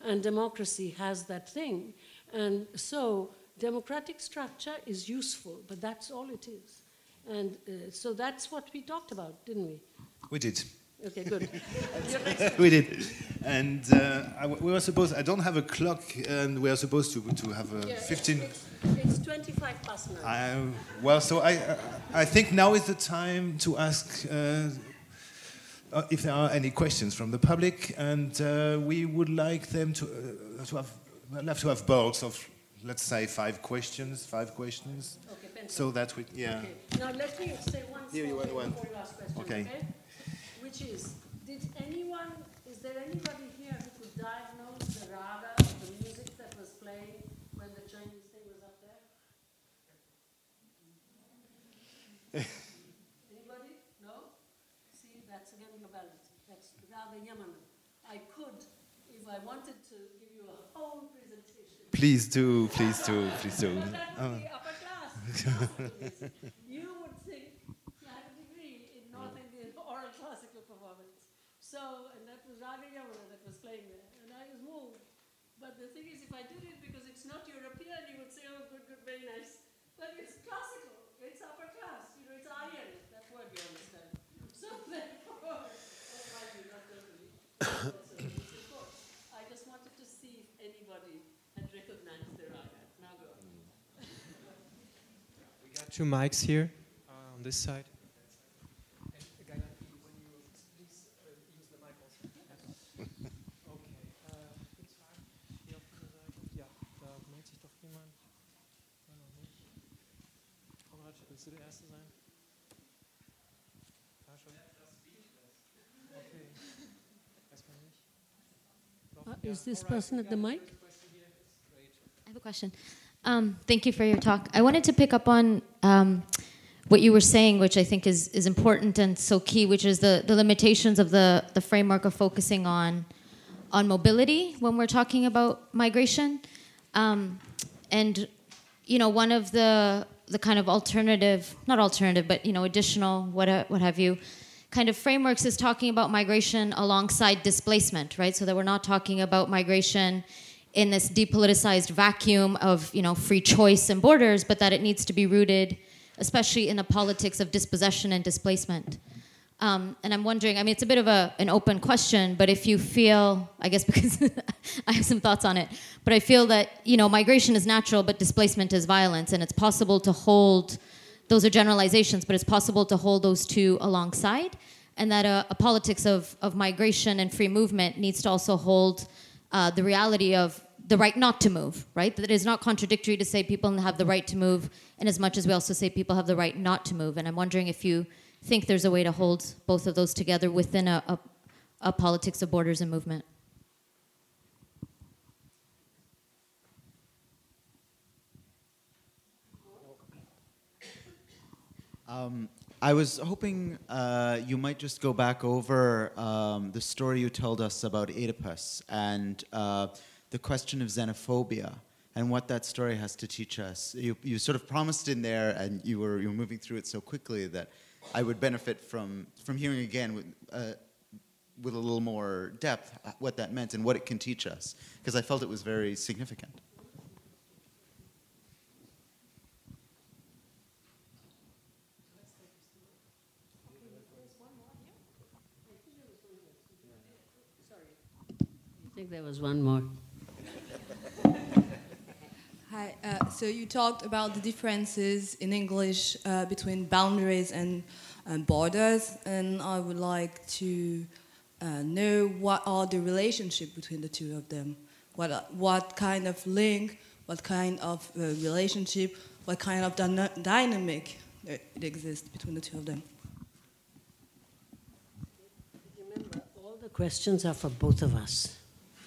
And democracy has that thing. And so, democratic structure is useful, but that's all it is. And uh, so that's what we talked about, didn't we? We did. Okay, good. we did. And uh, I, we were supposed, I don't have a clock, and we are supposed to, to have a Yeah, 15. It's, it's 25 past nine. I, well, so I, I think now is the time to ask uh, uh, if there are any questions from the public, and uh, we would like them to, uh, to have, we'll have to have bulks of, let's say, five questions, five questions, Okay, so that we, yeah. Okay. Now let me say one Here you want thing one. before you ask questions, Okay. okay? Which is, did anyone, is there anybody here who could diagnose the raga of the music that was playing when the Chinese thing was up there? Anybody? No? See, that's again globality. That's Raga Yaman. I wanted to give you a whole presentation. Please do, please do, please do. But that would be upper class. you would think you had a degree in North Indian oral classical performance. So, and that was Raga Yaman that was playing there. And I was moved. But the thing is, if I did it because it's not European, you would say, oh, good, good, very nice. But it's classical. It's upper class. You know, it's Aryan. That word you understand. So therefore, oh, mind you, not totally. Also, it's important. I just wanted to see if anybody had recognized the Raga. Now go. We got two mics here uh, on this side. And Gayatri, when you please uh, use the mic also. Okay, äh, gibt's Fragen? Hier auf dieser Seite? Ja, da meldet sich doch jemand. Ja, noch nicht. Konrad, willst du der Erste sein? Da schon? Okay. Erstmal nicht. Doch, Uh, ja, is this person at the mic? first question here. It's great. I have a question. Um, thank you for your talk. I wanted to pick up on um, what you were saying, which I think is, is important and so key, which is the, the limitations of the, the framework of focusing on on mobility when we're talking about migration. Um, and you know, one of the the kind of alternative, not alternative, but you know, additional what what have you, kind of frameworks is talking about migration alongside displacement, right? So that we're not talking about migration in this depoliticized vacuum of you know free choice and borders, but that it needs to be rooted, especially in a politics of dispossession and displacement. Um, and I'm wondering, I mean, it's a bit of a, an open question, but if you feel, I guess because I have some thoughts on it, but I feel that, you know, migration is natural, but displacement is violence, and it's possible to hold, those are generalizations, but it's possible to hold those two alongside, and that a, a politics of, of migration and free movement needs to also hold uh, the reality of the right not to move, right? That it is not contradictory to say people have the right to move, and as much as we also say people have the right not to move. And I'm wondering if you think there's a way to hold both of those together within a, a, a politics of borders and movement. Um, I was hoping uh, you might just go back over um, the story you told us about Oedipus and uh, the question of xenophobia and what that story has to teach us. You, you sort of promised in there, and you were, you were moving through it so quickly that I would benefit from, from hearing again with, uh, with a little more depth what that meant and what it can teach us, because I felt it was very significant. Think there was one more. Hi. Uh, so you talked about the differences in English uh, between boundaries and, and borders, and I would like to uh, know what are the relationship between the two of them. What uh, what kind of link, what kind of uh, relationship, what kind of dyna- dynamic it exists between the two of them. Remember, all the questions are for both of us.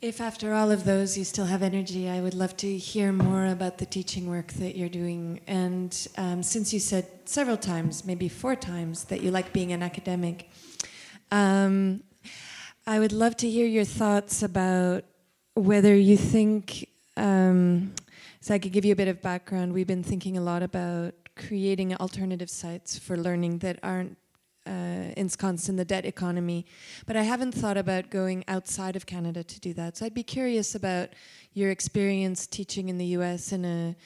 If after all of those you still have energy, I would love to hear more about the teaching work that you're doing. And um, since you said several times, maybe four times, that you like being an academic, um, I would love to hear your thoughts about whether you think. Um, so I could give you a bit of background. We've been thinking a lot about creating alternative sites for learning that aren't uh, ensconced in the debt economy. But I haven't thought about going outside of Canada to do that. So I'd be curious about your experience teaching in the U.S. in a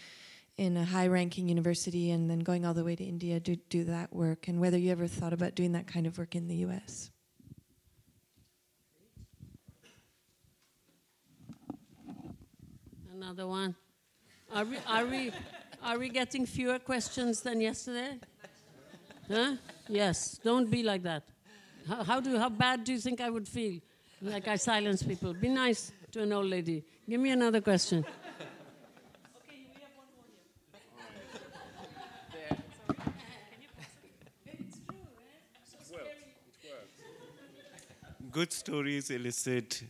in a high-ranking university, and then going all the way to India to do that work, and whether you ever thought about doing that kind of work in the U.S. Another one. Are we, are we, are we getting fewer questions than yesterday? Huh? Yes. Don't be like that. How, how do how bad do you think I would feel? Like I silence people. Be nice to an old lady. Give me another question. good stories elicit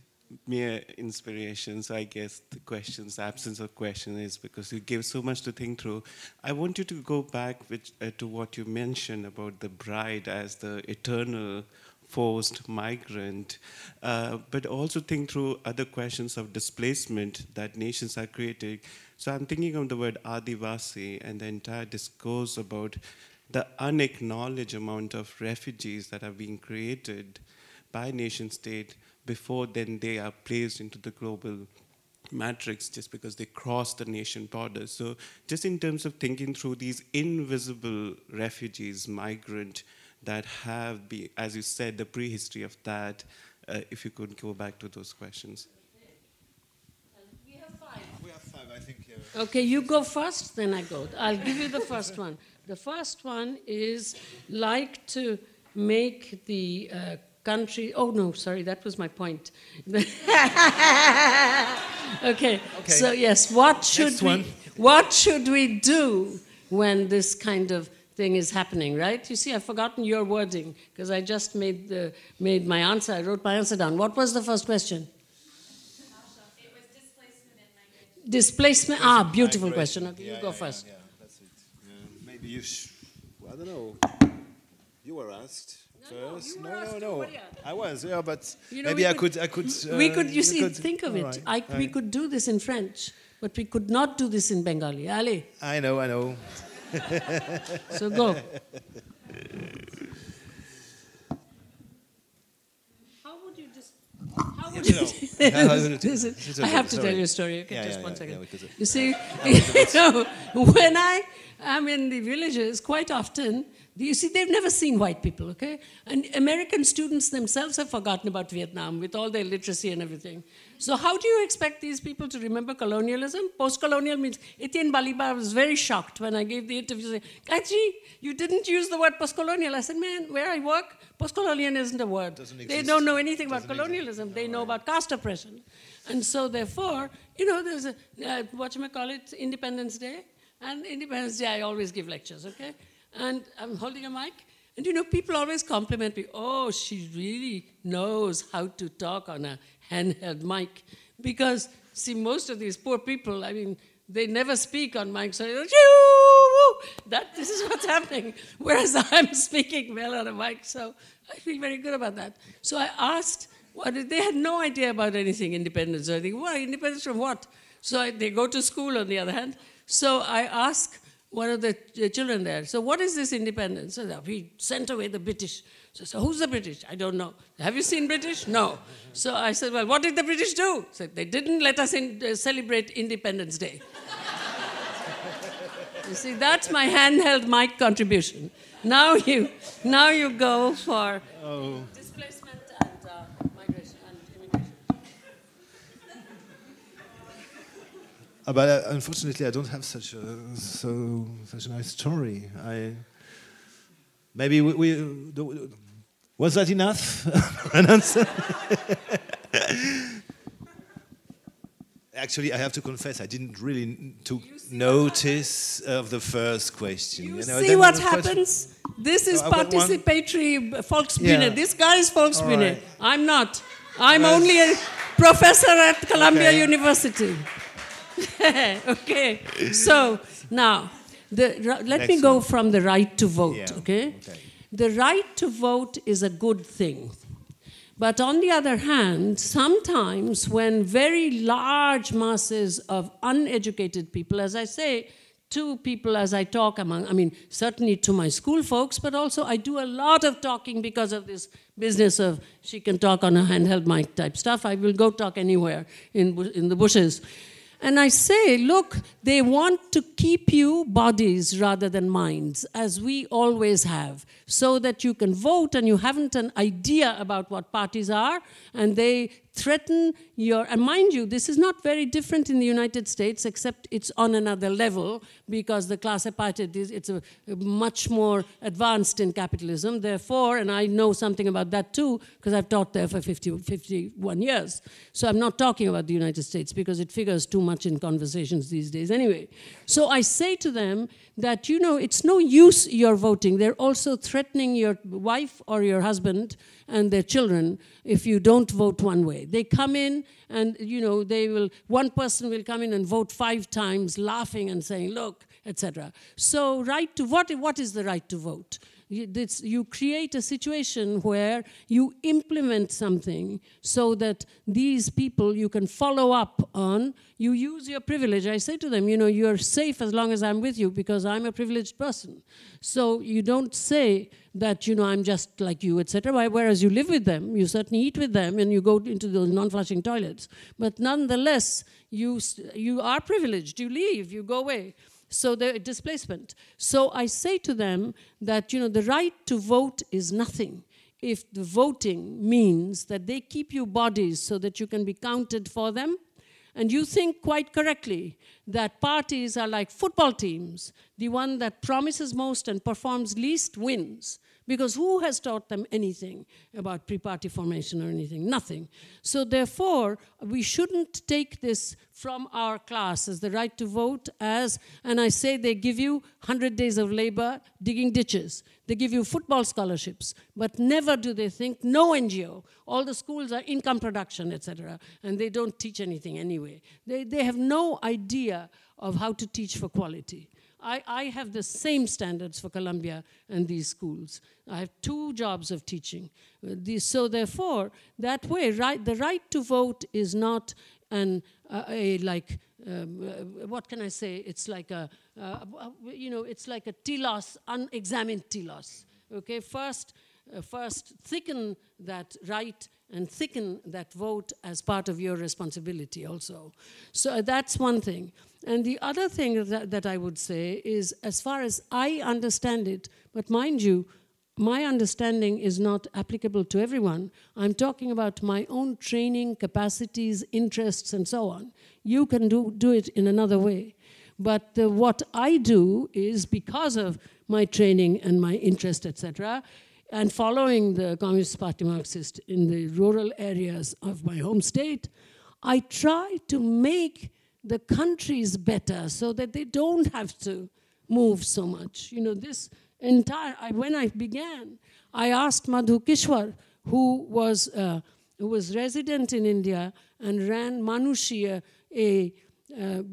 mere inspiration. So I guess the questions, absence of question is because you give so much to think through. I want you to go back which, uh, to what you mentioned about the bride as the eternal forced migrant, uh, but also think through other questions of displacement that nations are creating. So I'm thinking of the word Adivasi and the entire discourse about the unacknowledged amount of refugees that are being created by nation state before then they are placed into the global matrix just because they cross the nation borders. So just in terms of thinking through these invisible refugees, migrant that have been, as you said, the prehistory of that, uh, if you could go back to those questions. We have five. We have five, I think. Okay, you go first, then I go. I'll give you the first one. The first one is like to make the uh, country. Oh no, sorry, that was my point. okay, okay. so yes, what should Next we? one. What should we do when this kind of thing is happening? Right? You see, I've forgotten your wording because I just made the made my answer. I wrote my answer down. What was the first question? Displacement. Ah, beautiful question. Okay, you go first. Yeah, that's it. Yeah, maybe you sh- I don't know. You were asked no, first. you were no, no. I was, yeah, but You know, maybe I could- could, I could. we uh, could, you see, could- think of it. right, I, all we right. could do this in French, but we could not do this in Bengali. Ali, I know, I know. so go. How would you just? How would You you? know, how would it- This is- it's I have to sorry. tell you a story. Okay, Yeah, just yeah, one yeah, second. yeah, because- you see, you know, when I am in the villages, quite often, you see, they've never seen white people, okay? And American students themselves have forgotten about Vietnam with all their literacy and everything. So, how do you expect these people to remember colonialism? Post colonial means Etienne Balibar was very shocked when I gave the interview saying, Kaji, you didn't use the word post colonial. I said, man, where I work, post colonial isn't a word. Doesn't They don't know anything about colonialism, they know about caste oppression. And so, therefore, you know, there's a, uh, what you call it, Independence Day. And Independence Day, I always give lectures, okay? And I'm holding a mic. And you know, people always compliment me, oh, she really knows how to talk on a handheld mic. Because, see, most of these poor people, I mean, they never speak on mics. So, that, this is what's happening. Whereas I'm speaking well on a mic, so I feel very good about that. So I asked, what, they had no idea about anything independence. So I think, why independence from what? So I, they go to school, on the other hand. So I ask one of the children there, so what is this independence? So we sent away the British. So, so who's the British? I don't know. Have you seen British? No. So I said, well, what did the British do? Said they didn't let us in, uh, celebrate Independence Day. you see, that's my handheld mic contribution. Now you, now you go for displacement and uh, migration and immigration. Uh, but uh, unfortunately, I don't have such a so such a nice story. I maybe we, we do, was that enough an answer? Actually, I have to confess, I didn't really took notice of the first question. You, know, see what happens? This is No, I got one- participatory Volksbühne. Yeah. This guy is Volksbühne. Right. I'm not. I'm only a professor at Columbia Okay. University. okay. So now, the, let me go one. from the right to vote. Yeah, Okay? okay. The right to vote is a good thing. But on the other hand, sometimes when very large masses of uneducated people, as I say, to people as I talk among, I mean, certainly to my school folks, but also I do a lot of talking because of this business of she can talk on a handheld mic type stuff. I will go talk anywhere in, in the bushes. And I say, look, they want to keep you bodies rather than minds, as we always have, so that you can vote and you haven't an idea about what parties are, and they threaten your, and mind you, this is not very different in the United States, except it's on another level because the class apartheid is it's a, much more advanced in capitalism. Therefore, and I know something about that too because I've taught there for 50, 51 years. So I'm not talking about the United States because it figures too much in conversations these days anyway. So I say to them that you know it's no use your voting. They're also threatening your wife or your husband and their children if you don't vote one way. They come in and, you know, they will, one person will come in and vote five times, laughing and saying, look, etc. So, right to, what, what is the right to vote? You, you create a situation where you implement something so that these people you can follow up on. You use your privilege. I say to them, you know, you're safe as long as I'm with you because I'm a privileged person. So you don't say that, you know, I'm just like you, etc. Whereas you live with them, you certainly eat with them, and you go into those non-flushing toilets. But nonetheless, you you are privileged. You leave. You go away. So the displacement. So I say to them that you know the right to vote is nothing if the voting means that they keep you bodies so that you can be counted for them. And you think quite correctly that parties are like football teams. The one that promises most and performs least wins. Because who has taught them anything about pre party formation or anything? Nothing. So, therefore, we shouldn't take this from our class as the right to vote, as, and I say they give you 100 days of labor digging ditches. They give you football scholarships, but never do they think, no NGO. All the schools are income production, etc., and they don't teach anything anyway. They, they have no idea of how to teach for quality. I, I have the same standards for Columbia and these schools. I have two jobs of teaching. Uh, so therefore, that way, right, the right to vote is not an, uh, a like, um, uh, what can I say? It's like a, uh, you know, it's like a telos, unexamined telos. Okay, first, uh, first thicken that right and thicken that vote as part of your responsibility also. So that's one thing. And the other thing that, that I would say is, as far as I understand it, but mind you, my understanding is not applicable to everyone. I'm talking about my own training, capacities, interests, and so on. You can do, do it in another way. But uh, what I do is because of my training and my interest, etc., and following the Communist Party Marxist in the rural areas of my home state, I try to make the countries better so that they don't have to move so much. You know, this entire, I, when I began, I asked Madhu Kishwar, who was, uh, who was resident in India and ran Manushi, a uh,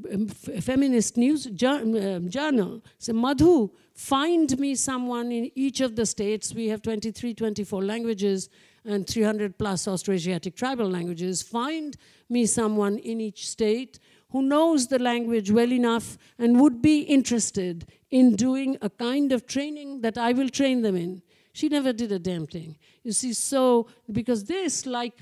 feminist news uh, journal. So, Madhu, find me someone in each of the states. We have 23, 24 languages and 300 plus Austroasiatic tribal languages. Find me someone in each state who knows the language well enough and would be interested in doing a kind of training that I will train them in. She never did a damn thing. You see, so, because this, like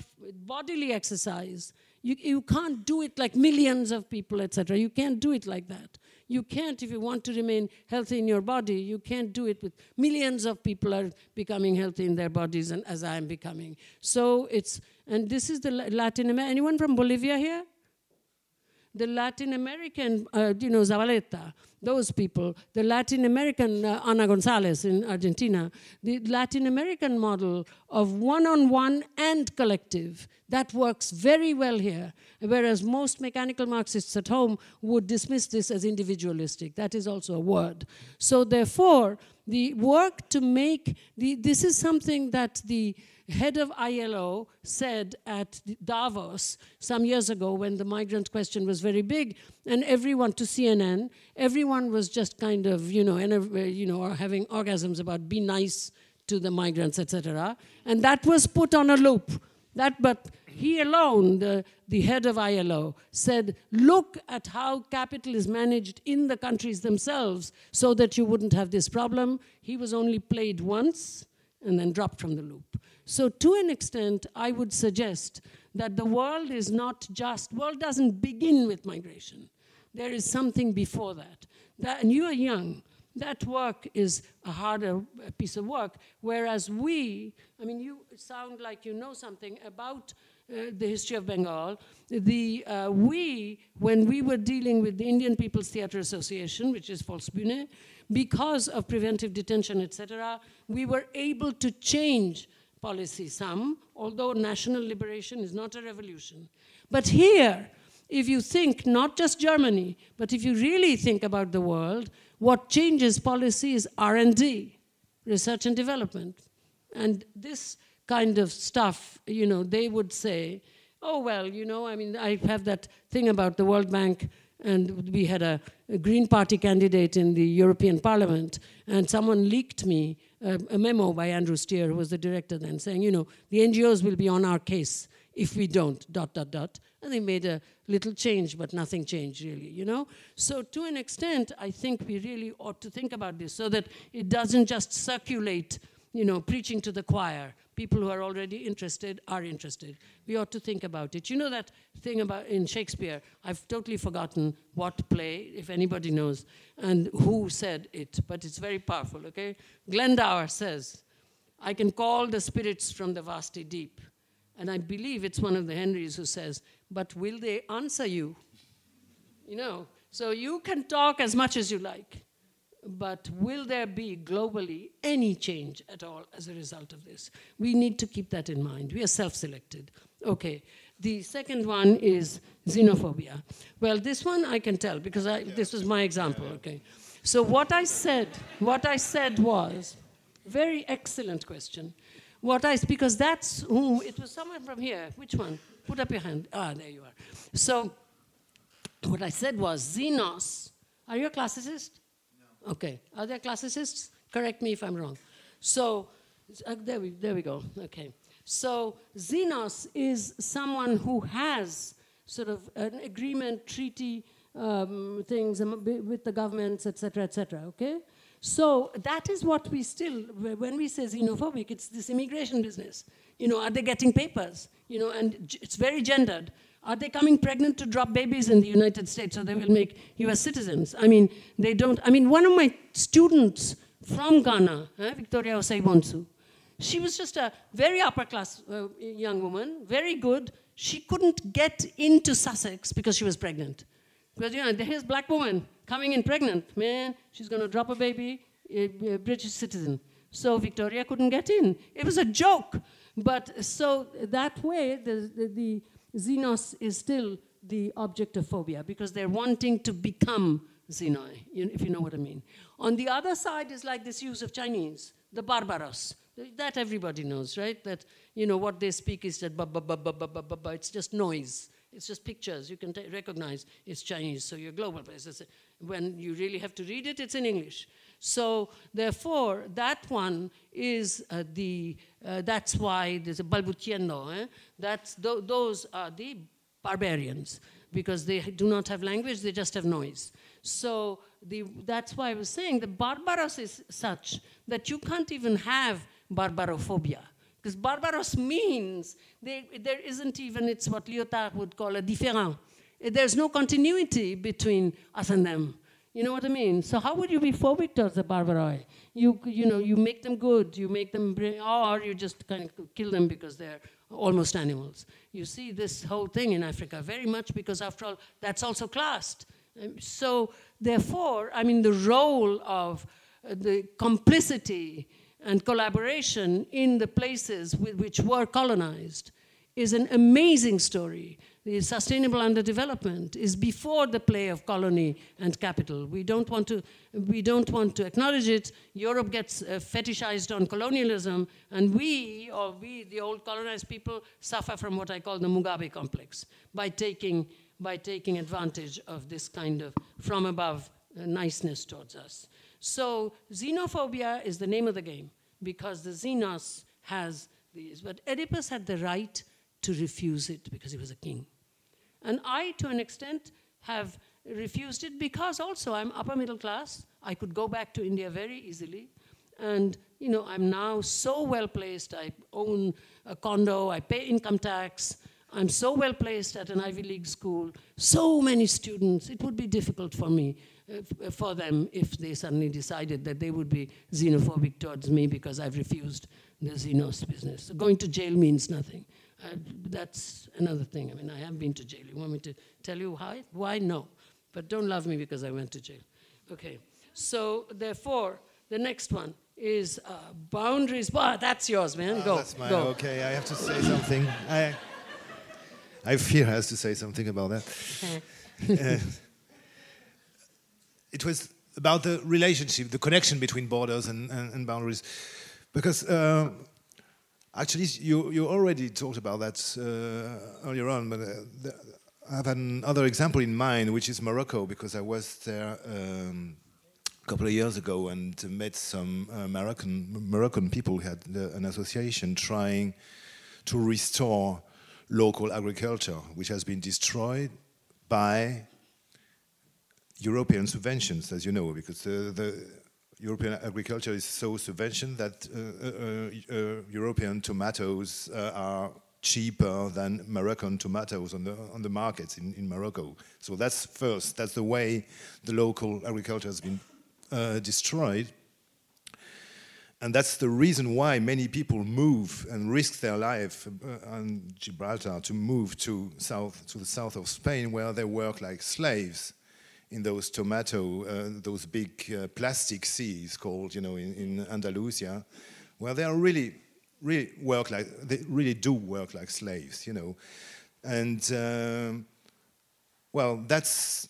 bodily exercise, you, you can't do it like millions of people, etc. You can't do it like that. You can't, if you want to remain healthy in your body, you can't do it with millions of people are becoming healthy in their bodies, and as I am becoming. So it's, and this is the Latin America. Anyone from Bolivia here? The Latin American, uh, you know, Zavaleta, those people, the Latin American uh, Ana Gonzalez in Argentina, the Latin American model of one on one and collective, that works very well here. Whereas most mechanical Marxists at home would dismiss this as individualistic. That is also a word. So, therefore, the work to make the, this is something that the head of ILO said at Davos some years ago when the migrant question was very big, and everyone to CNN, everyone was just kind of, you know, uh, you know, having orgasms about be nice to the migrants, etc. And that was put on a loop. That, but he alone, the, the head of ILO, said, look at how capital is managed in the countries themselves so that you wouldn't have this problem. He was only played once and then dropped from the loop. So to an extent, I would suggest that the world is not just, world doesn't begin with migration. There is something before that. that and you are young. That work is a harder piece of work. Whereas we, I mean, you sound like you know something about uh, the history of Bengal. The, uh, we, when we were dealing with the Indian People's Theatre Association, which is Volksbühne, because of preventive detention, etc., we were able to change policy some, although national liberation is not a revolution. But here, if you think not just Germany, but if you really think about the world, what changes policy is R&D, research and development. And this kind of stuff, you know, they would say, oh, well, you know, I mean, I have that thing about the World Bank, and we had a, a Green Party candidate in the European Parliament, and someone leaked me a, memo by Andrew Steer, who was the director then, saying, you know, the NGOs will be on our case if we don't, dot, dot, dot. And they made a little change, but nothing changed really, you know? So to an extent, I think we really ought to think about this so that it doesn't just circulate, you know, preaching to the choir, people who are already interested are interested. We ought to think about it. You know that thing about in Shakespeare, I've totally forgotten what play, if anybody knows, and who said it, but it's very powerful, okay? Glendower says, I can call the spirits from the vasty deep. And I believe it's one of the Henrys who says, but will they answer you? You know, so you can talk as much as you like but will there be globally any change at all as a result of this? We need to keep that in mind. We are self selected. Okay. The second one is xenophobia. Well, this one I can tell because I, this was my example. Okay. So what I said, what I said was, very excellent question. What I because that's whom it was someone from here. Which one? Put up your hand. Ah, there you are. So what I said was xenos. Are you a classicist? Okay. Are there classicists? Correct me if I'm wrong. So, uh, there, we, there we go. Okay. So, Xenos is someone who has sort of an agreement, treaty, um, things with the governments, etc., etc. Okay? So that is what we still, when we say xenophobic, it's this immigration business. You know, are they getting papers? You know, and it's very gendered. Are they coming pregnant to drop babies in the United States so they will make US citizens? I mean, they don't. I mean, one of my students from Ghana, eh, Victoria Osei she was just a very upper class uh, young woman, very good. She couldn't get into Sussex because she was pregnant. Because, you know, here's black woman coming in pregnant. Man, she's going to drop a baby, a, a British citizen. So Victoria couldn't get in. It was a joke. But so that way, the, the, the xenos is still the object of phobia because they're wanting to become xenoi, if you know what I mean. On the other side is like this use of Chinese, the barbaros. That everybody knows, right? That, you know, what they speak is that ba ba ba ba ba ba ba ba. It's just noise. It's just pictures. You can recognize it's Chinese, so you're global. When you really have to read it, it's in English. So therefore, that one is uh, the, uh, that's why there's a balbuciendo. Eh? That's, th those are the barbarians because they do not have language, they just have noise. So the, that's why I was saying the barbaros is such that you can't even have barbarophobia. Because barbaros means they, there isn't even, it's what Lyotard would call a différend. There's no continuity between us and them. You know what I mean? So how would you be phobic towards the barbaroi? You, you know, you make them good, you make them, bring, or you just kind of kill them because they're almost animals. You see this whole thing in Africa very much because, after all, that's also classed. Um, so therefore, I mean, the role of uh, the complicity and collaboration in the places with, which were colonized is an amazing story the sustainable underdevelopment is before the play of colony and capital. We don't want to, we don't want to acknowledge it. Europe gets uh, fetishized on colonialism, and we, or we, the old colonized people, suffer from what I call the Mugabe complex by taking, by taking advantage of this kind of from above uh, niceness towards us. So xenophobia is the name of the game because the xenos has these. But Oedipus had the right to refuse it because he was a king. And I, to an extent, have refused it because also I'm upper middle class. I could go back to India very easily. And, you know, I'm now so well placed. I own a condo, I pay income tax. I'm so well placed at an Ivy League school, so many students. It would be difficult for me, uh, for them, if they suddenly decided that they would be xenophobic towards me because I've refused the xenos business. So going to jail means nothing. Uh, that's another thing. I mean, I have been to jail. You want me to tell you why? Why? No. But don't love me because I went to jail. Okay. So, therefore, the next one is uh, boundaries. Bah, that's yours, man. Ah, go. That's mine. go. Okay, I have to say something. I, I fear has to say something about that. Uh, it was about the relationship, the connection between borders and, and, and boundaries. Because uh, actually, you, you already talked about that uh, earlier on, but uh, I have another example in mind, which is Morocco, because I was there um, a couple of years ago and met some uh, Moroccan, Moroccan people who had uh, an association trying to restore local agriculture, which has been destroyed by European subventions, as you know, because the, the European agriculture is so subventioned that uh, uh, uh, European tomatoes uh, are cheaper than Moroccan tomatoes on the on the markets in, in Morocco. So that's first. That's the way the local agriculture has been destroyed. And that's the reason why many people move and risk their life on Gibraltar to move to south to the south of Spain, where they work like slaves in those tomato, uh, those big uh, plastic seas called, you know, in, in Andalusia, where they are really, really work like they really do work like slaves, you know, and um, well, that's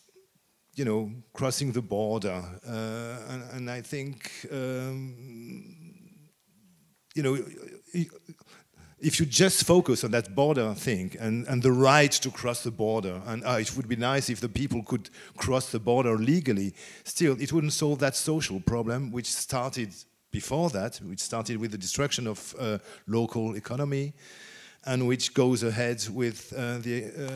you know crossing the border, uh, and, and, I think um, you know if you just focus on that border thing and, and the right to cross the border, and uh, it would be nice if the people could cross the border legally, still, it wouldn't solve that social problem, which started before that, which started with the destruction of uh, local economy, and which goes ahead with uh, the uh,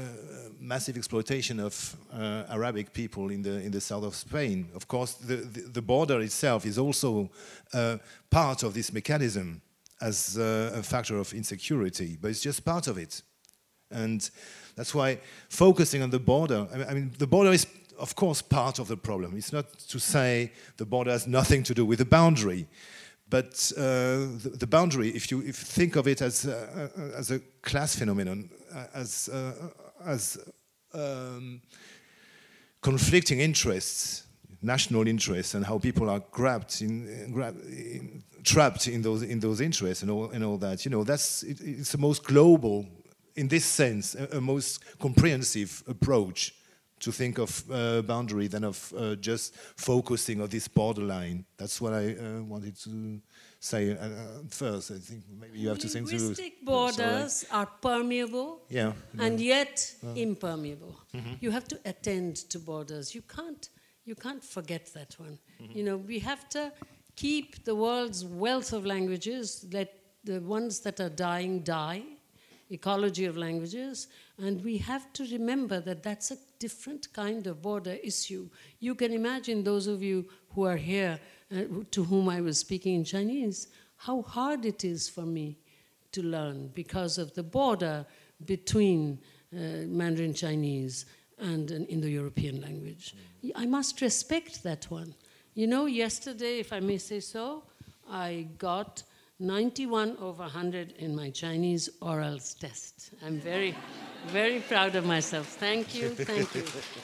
massive exploitation of uh, Arabic people in the, in the south of Spain. Of course, the, the, the border itself is also uh, part of this mechanism as uh, a factor of insecurity, but it's just part of it. And that's why focusing on the border, I mean, the border is, of course, part of the problem. It's not to say the border has nothing to do with the boundary, but uh, the, the, boundary, if you, if you think of it as, uh, as a class phenomenon, uh, as, uh, as um, conflicting interests, national interests, and how people are grabbed in, grabbed in trapped in those in those interests and all and all that. You know, that's it, it's the most global, in this sense, a, a most comprehensive approach to think of uh, boundary than of uh, just focusing on this borderline. That's what I uh, wanted to say uh, first. I think maybe you have to say Linguistic borders are permeable yeah, and yet impermeable. Mm -hmm. You have to attend to borders. You can't you can't forget that one. Mm -hmm. You know, we have to keep the world's wealth of languages, let the ones that are dying die, ecology of languages, and we have to remember that that's a different kind of border issue. You can imagine those of you who are here uh, to whom I was speaking in Chinese, how hard it is for me to learn because of the border between uh, Mandarin Chinese and an Indo-European language. I must respect that one. You know, yesterday, if I may say so, I got 91 over 100 in my Chinese orals test. I'm very, very proud of myself. Thank you, thank you.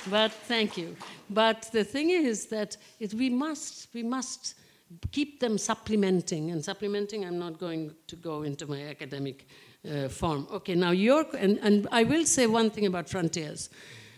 But thank you. But the thing is that it, we must, we must keep them supplementing. And supplementing, I'm not going to go into my academic uh, form. Okay, now your, and, and I will say one thing about frontiers.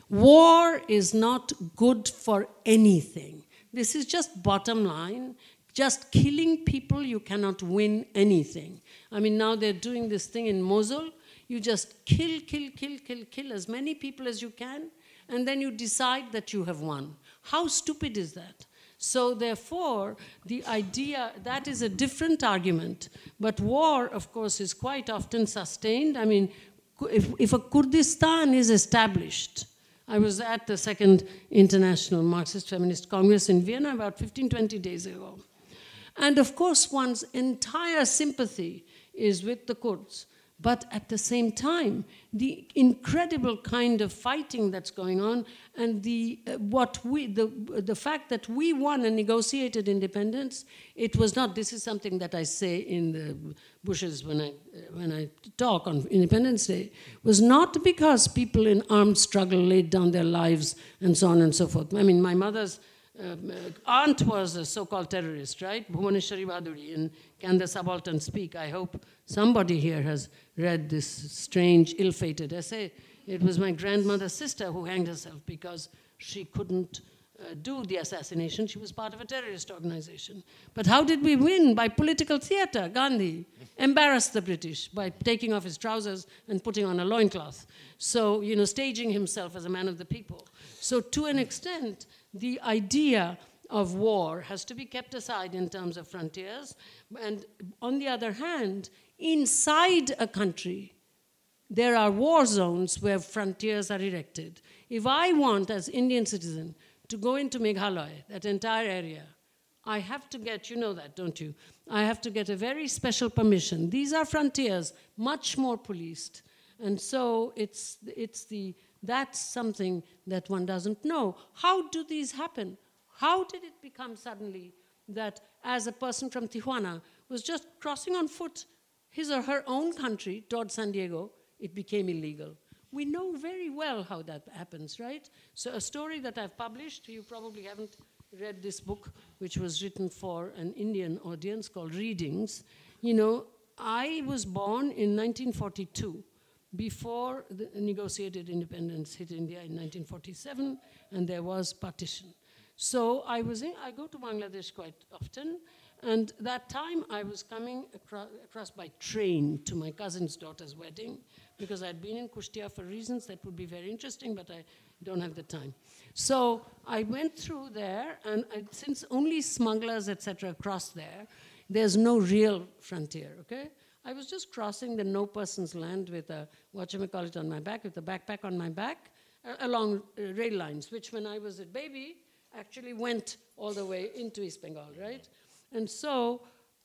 War is not good for anything. This is just bottom line. Just killing people, you cannot win anything. I mean, now they're doing this thing in Mosul. You just kill, kill, kill, kill, kill as many people as you can, and then you decide that you have won. How stupid is that? So, therefore, the idea that is a different argument. But war, of course, is quite often sustained. I mean, if, if a Kurdistan is established, I was at the second International Marxist Feminist Congress in Vienna about 15, 20 days ago. And of course, one's entire sympathy is with the Kurds. But at the same time, the incredible kind of fighting that's going on, and the uh, what we the the fact that we won and negotiated independence, it was not. This is something that I say in the bushes when I uh, when I talk on Independence Day, was not because people in armed struggle laid down their lives and so on and so forth. I mean, my mother's uh, aunt was a so-called terrorist, right? Bhuvaneshwari Bhaduri. And Can the Subaltern Speak? I hope somebody here has read this strange, ill-fated essay. It was my grandmother's sister who hanged herself because she couldn't uh, do the assassination. She was part of a terrorist organization. But how did we win? By political theater. Gandhi embarrassed the British by taking off his trousers and putting on a loincloth. So, you know, staging himself as a man of the people. So, to an extent, the idea of war has to be kept aside in terms of frontiers. And on the other hand, inside a country, there are war zones where frontiers are erected. If I want, as Indian citizen, to go into Meghalaya, that entire area, I have to get, you know that, don't you? I have to get a very special permission. These are frontiers, much more policed. And so it's, it's the, that's something that one doesn't know. How do these happen? How did it become suddenly that as a person from Tijuana was just crossing on foot his or her own country toward San Diego, it became illegal? We know very well how that happens, right? So, a story that I've published, you probably haven't read this book, which was written for an Indian audience called Readings. You know, I was born in 1942 before the negotiated independence hit India in 1947, and there was partition. So I was in, I go to Bangladesh quite often, and that time I was coming across, across by train to my cousin's daughter's wedding because I'd been in Kushtia for reasons that would be very interesting, but I don't have the time. So I went through there, and I, since only smugglers, etc., cross there, there's no real frontier, okay? I was just crossing the no person's land with a whatchamacallit on my back, with a backpack on my back, along uh, rail lines, which when I was a baby actually went all the way into East Bengal, right? And so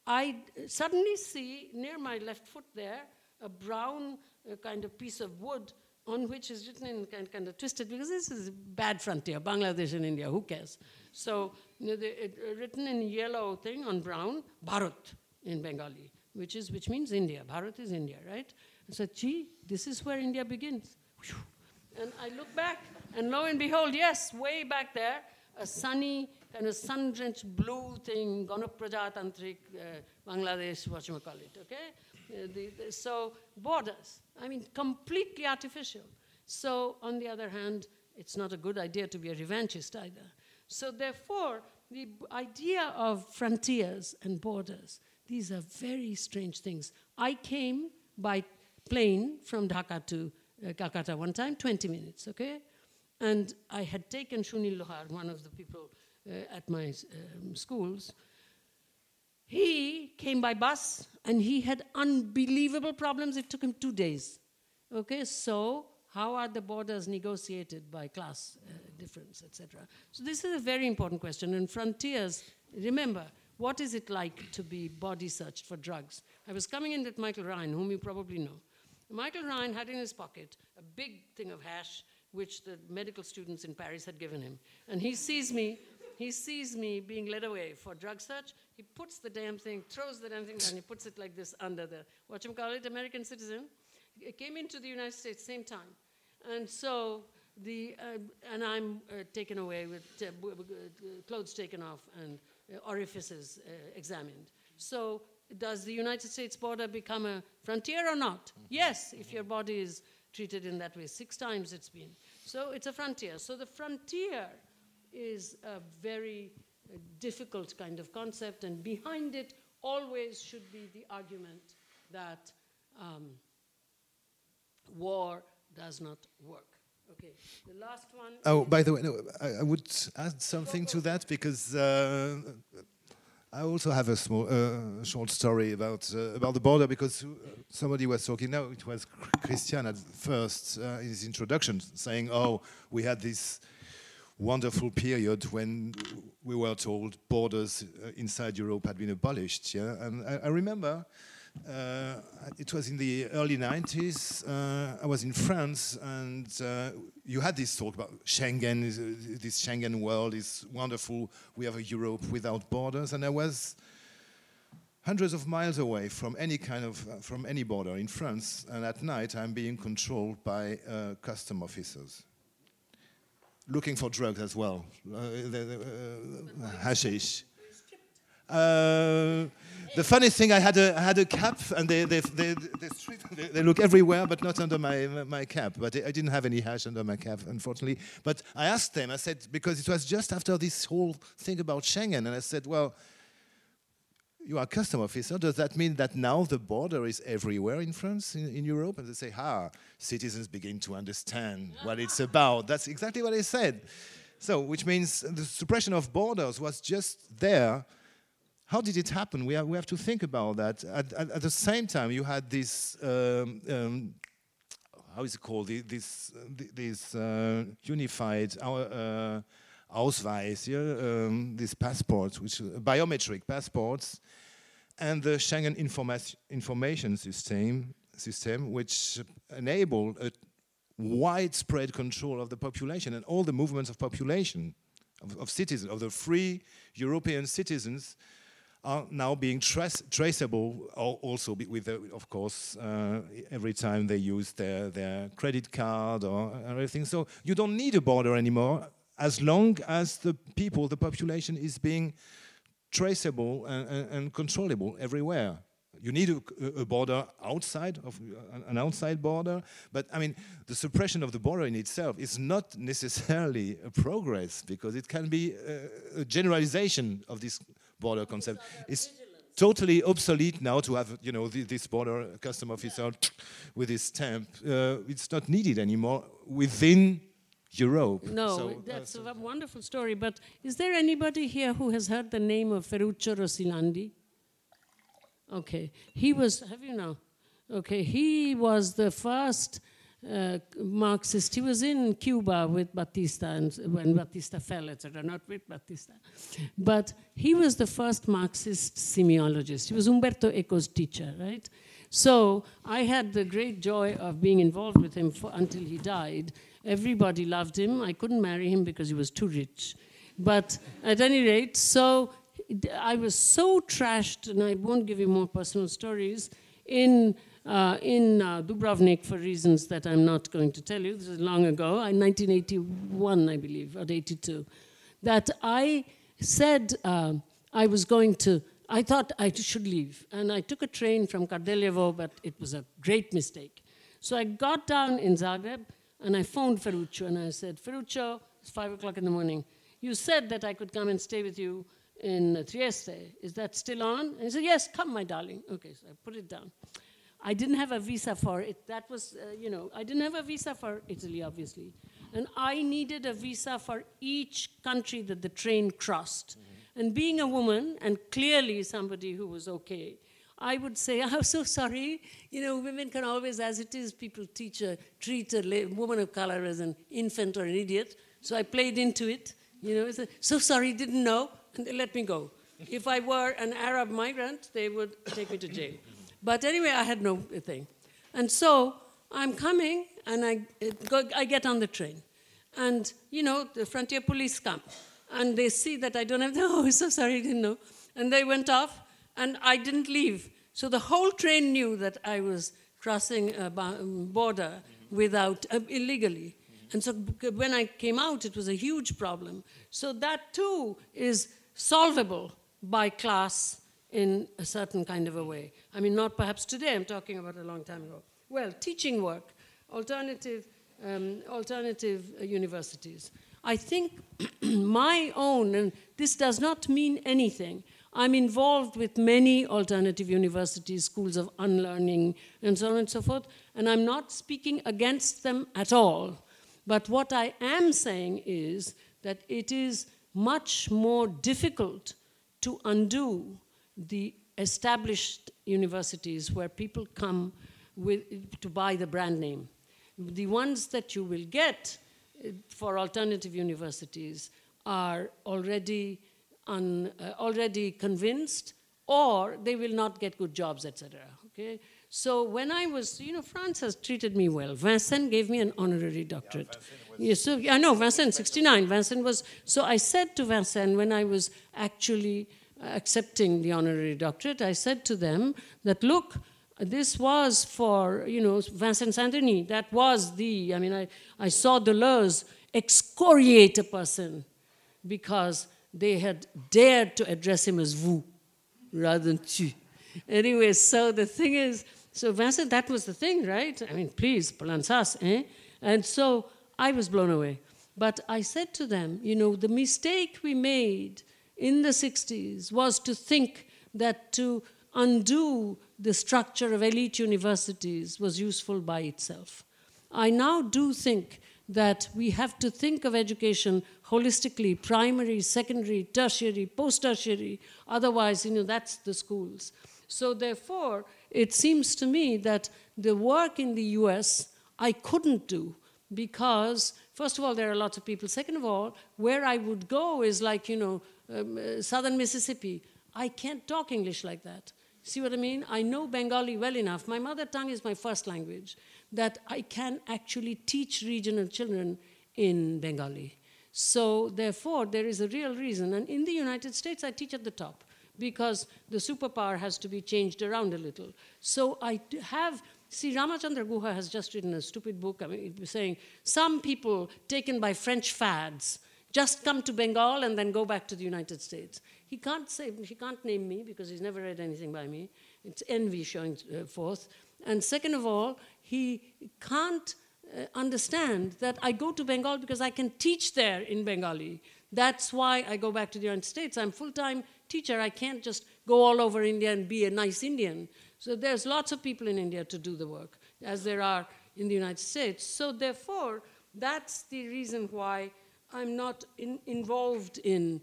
I suddenly see near my left foot there a brown uh, kind of piece of wood on which is written in kind, kind of twisted because this is bad frontier, Bangladesh and India, who cares? So you know, the, it, uh, written in yellow thing on brown, Bharat in Bengali which, is, which means India. Bharat is India, right? I said, gee, this is where India begins. And I look back, and lo and behold, yes, way back there, a sunny, kind of sun-drenched blue thing, Ganak Prajatantrik, uh, Bangladesh, what you call it, okay? Uh, the, the, so borders, I mean, completely artificial. So on the other hand, it's not a good idea to be a revanchist either. So therefore, the idea of frontiers and borders these are very strange things. I came by plane from Dhaka to uh, Calcutta one time, 20 minutes, okay? And I had taken Shunil Lohar, one of the people uh, at my um, schools. He came by bus and he had unbelievable problems. It took him two days. Okay, so how are the borders negotiated by class uh, difference, etc.? So this is a very important question. And frontiers, remember, what is it like to be body searched for drugs? I was coming in with Michael Ryan, whom you probably know. Michael Ryan had in his pocket a big thing of hash, which the medical students in Paris had given him. And he sees me, he sees me being led away for drug search. He puts the damn thing, throws the damn thing down, he puts it like this under the, what you call it, American citizen. It came into the United States same time. And so the, uh, and I'm uh, taken away with uh, clothes taken off and uh, orifices uh, examined. So does the United States border become a frontier or not? Mm-hmm. Yes, if your body is treated in that way. Six times it's been. So it's a frontier. So the frontier is a very uh, difficult kind of concept, and behind it always should be the argument that um, war does not work. Okay, the last one. Oh, by the way, no, I, I would add something to that because uh, I also have a small, uh, short story about uh, about the border because somebody was talking. No, it was Christian at first uh, in his introduction saying, "Oh, we had this." wonderful period when we were told borders uh, inside Europe had been abolished. Yeah, and I, I remember Uh, it was in the early 90s. Uh, I was in France, and uh, you had this talk about Schengen. uh, This Schengen world is wonderful. We have a Europe without borders, and I was hundreds of miles away from any kind of uh, from any border in France. And at night, I'm being controlled by uh, custom officers, looking for drugs as well, hashish. Uh, the funny thing, I had a, I had a cap, and they, they, they, they, they look everywhere, but not under my, my cap. But I didn't have any hash under my cap, unfortunately. But I asked them, I said, because it was just after this whole thing about Schengen, and I said, well, you are a custom officer. Does that mean that now the border is everywhere in France, in, in Europe? And they say, ah, citizens begin to understand what it's about. That's exactly what I said. So, which means the suppression of borders was just there. How did it happen? We have, we have to think about that. At, at, at the same time, you had this, um, um, how is it called? This, uh, this uh, unified uh, Ausweis, yeah? um, these passports, which are biometric passports, and the Schengen informa- information system, system, which enabled a widespread control of the population and all the movements of population, of, of citizens, of the free European citizens, are now being trace- traceable. Also, with, of course, uh, every time they use their, their credit card or everything. So you don't need a border anymore, as long as the people, the population, is being traceable and, and, and controllable everywhere. You need a, a border outside of an- an outside border, but I mean the suppression of the border in itself is not necessarily a progress because it can be a, a generalization of this border concept. It's totally obsolete now to have you know the, this border custom officer with his stamp. Uh, it's not needed anymore within Europe. No, So, uh, that's a wonderful story. But is there anybody here who has heard the name of Ferruccio Rossi-Landi? Okay, he was. Have you now? Okay, he was the first uh, Marxist. He was in Cuba with Batista, and when Batista fell, etc. Not with Batista, but he was the first Marxist semiologist. He was Umberto Eco's teacher, right? So I had the great joy of being involved with him for, until he died. Everybody loved him. I couldn't marry him because he was too rich. But at any rate, so I was so trashed, and I won't give you more personal stories, in, uh, in uh, Dubrovnik for reasons that I'm not going to tell you. This is long ago, in 1981, I believe, or 82, that I said uh, I was going to, I thought I should leave. And I took a train from Kardeljevo, but it was a great mistake. So I got down in Zagreb, and I phoned Ferruccio, and I said, Ferruccio, it's 5 o'clock in the morning. You said that I could come and stay with you in uh, Trieste. Is that still on? And he said, Yes, come, my darling. Okay, so I put it down. I didn't have a visa for it. That was, uh, you know, I didn't have a visa for Italy, obviously. And I needed a visa for each country that the train crossed. And being a woman, and clearly somebody who was okay, I would say, I'm so sorry. You know, women can always, as it is, people teach a, treat a la- woman of color as an infant or an idiot. So I played into it. You know, a, so sorry, didn't know, and they let me go. If I were an Arab migrant, they would take me to jail. But anyway, I had no thing. And so I'm coming, and I, go, I get on the train. And, you know, the frontier police come. And they see that I don't have, the, oh, so sorry, I didn't know. And they went off, and I didn't leave. So the whole train knew that I was crossing a um, border without, uh, illegally. And so when I came out, it was a huge problem. So that too is solvable by class in a certain kind of a way. I mean, not perhaps today, I'm talking about a long time ago. Well, teaching work, alternative, um, alternative uh, universities. I think my own, and this does not mean anything, I'm involved with many alternative universities, schools of unlearning, and so on and so forth, and I'm not speaking against them at all. But what I am saying is that it is much more difficult to undo the established universities where people come with, to buy the brand name. The ones that you will get uh, for alternative universities are already, un, uh, already convinced or they will not get good jobs, etc. Okay? So when I was, you know, France has treated me well. Vincennes gave me an honorary doctorate. Yeah, yes, so I know Vincennes, 69. Vincennes was. So I said to Vincennes when I was actually accepting the honorary doctorate, I said to them that look, this was for, you know, Vincennes Saint-Denis. That was the, I mean, I, I saw Deleuze excoriate a person because they had dared to address him as vous rather than tu. Anyway, so the thing is, so Vincennes, that was the thing, right? I mean, please, Palansas, eh? And so I was blown away. But I said to them, you know, the mistake we made in the 60s was to think that to undo the structure of elite universities was useful by itself. I now do think that we have to think of education holistically primary, secondary, tertiary, post tertiary. Otherwise, you know, that's the schools. So, therefore, it seems to me that the work in the US I couldn't do because, first of all, there are lots of people. Second of all, where I would go is like, you know, um, uh, southern Mississippi. I can't talk English like that. See what I mean? I know Bengali well enough. My mother tongue is my first language that I can actually teach regional children in Bengali. So, therefore, there is a real reason. And in the United States, I teach at the top because the superpower has to be changed around a little. So, I have. See, Ramachandra Guha has just written a stupid book I mean, saying some people taken by French fads just come to Bengal and then go back to the United States. He can't say, he can't name me because he's never read anything by me. It's envy showing uh, forth. And second of all, he can't uh, understand that I go to Bengal because I can teach there in Bengali. That's why I go back to the United States. I'm full-time teacher. I can't just go all over India and be a nice Indian. So there's lots of people in India to do the work, as there are in the United States. So therefore, that's the reason why I'm not in, involved in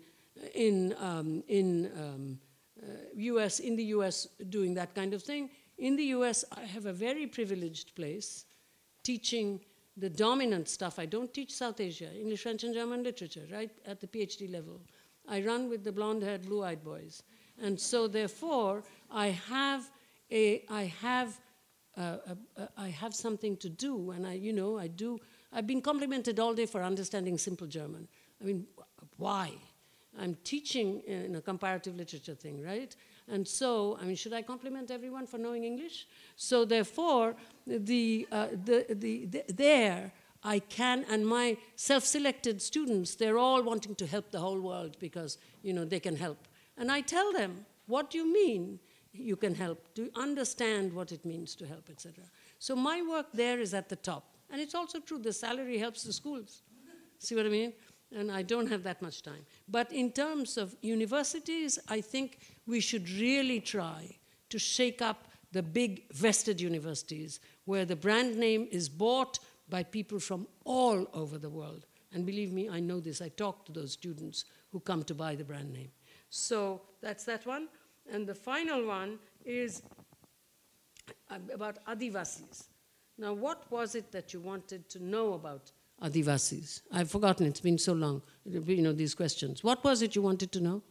in, um, in um, uh, US, in the US doing that kind of thing. In the US, I have a very privileged place teaching the dominant stuff. I don't teach South Asia, English, French, and German literature, right, at the PhD level. I run with the blonde haired, blue eyed boys. And so, therefore, I have, a, I have, uh, a, a, I have something to do, and I, you know, I do. I've been complimented all day for understanding simple German. I mean, why? I'm teaching in a comparative literature thing, right? And so, I mean, should I compliment everyone for knowing English? So, therefore, the, uh, the, the, the, there, I can, and my self selected students, they're all wanting to help the whole world because, you know, they can help. And I tell them, what do you mean you can help? You understand what it means to help, etc.? So, my work there is at the top. And it's also true, the salary helps the schools. See what I mean? and I don't have that much time. But in terms of universities, I think we should really try to shake up the big vested universities where the brand name is bought by people from all over the world. And believe me, I know this. I talk to those students who come to buy the brand name. So that's that one. And the final one is about Adivasis. Now, what was it that you wanted to know about Adivasis? I've forgotten, it's been so long, you know, these questions. What was it you wanted to know?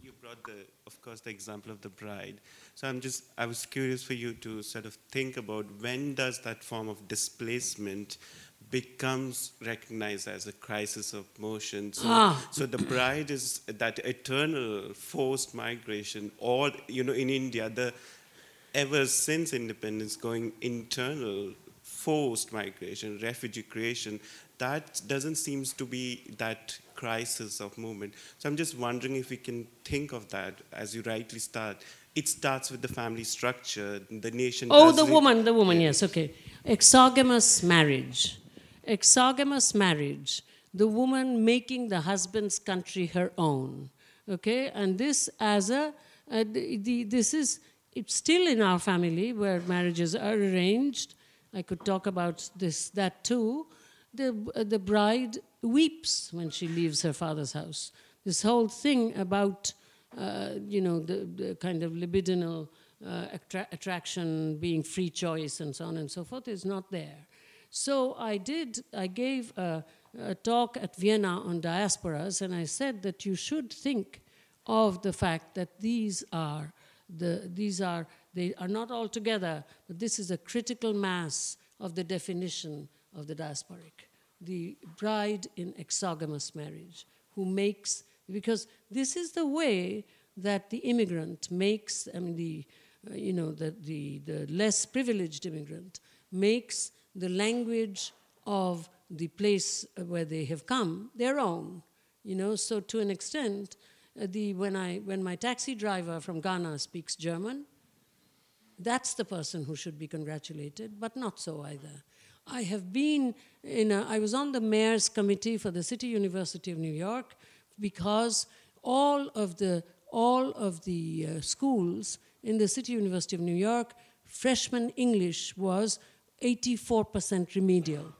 You brought the, of course, the example of the bride. So I'm just, I was curious for you to sort of think about when does that form of displacement becomes recognized as a crisis of motion. So, ah. so the bride is that eternal forced migration, or you know, in India, the ever since independence going internal forced migration, refugee creation, that doesn't seem to be that crisis of movement. So I'm just wondering if we can think of that as you rightly start. It starts with the family structure, the nation. Oh, the woman, the woman, yes, okay. Exogamous marriage. Exogamous marriage. The woman making the husband's country her own. Okay, and this as a, uh, the, the, this is it's still in our family where marriages are arranged. I could talk about this, that too. The, uh, the bride weeps when she leaves her father's house. This whole thing about, uh, you know, the, the, kind of libidinal uh, attra- attraction being free choice and so on and so forth is not there. So I did, I gave a, a talk at Vienna on diasporas, and I said that you should think of the fact that these are the these are they are not all together, but this is a critical mass of the definition of the diasporic. The bride in exogamous marriage who makes because this is the way that the immigrant makes I mean the uh, you know the, the the less privileged immigrant makes the language of the place where they have come their own you know? So to an extent uh, the when i when my taxi driver from ghana speaks german that's the person who should be congratulated but not so either. I have been in a, i was on the mayor's committee for the city university of new york because all of the all of the uh, schools in the city university of new york freshman english was 84% remedial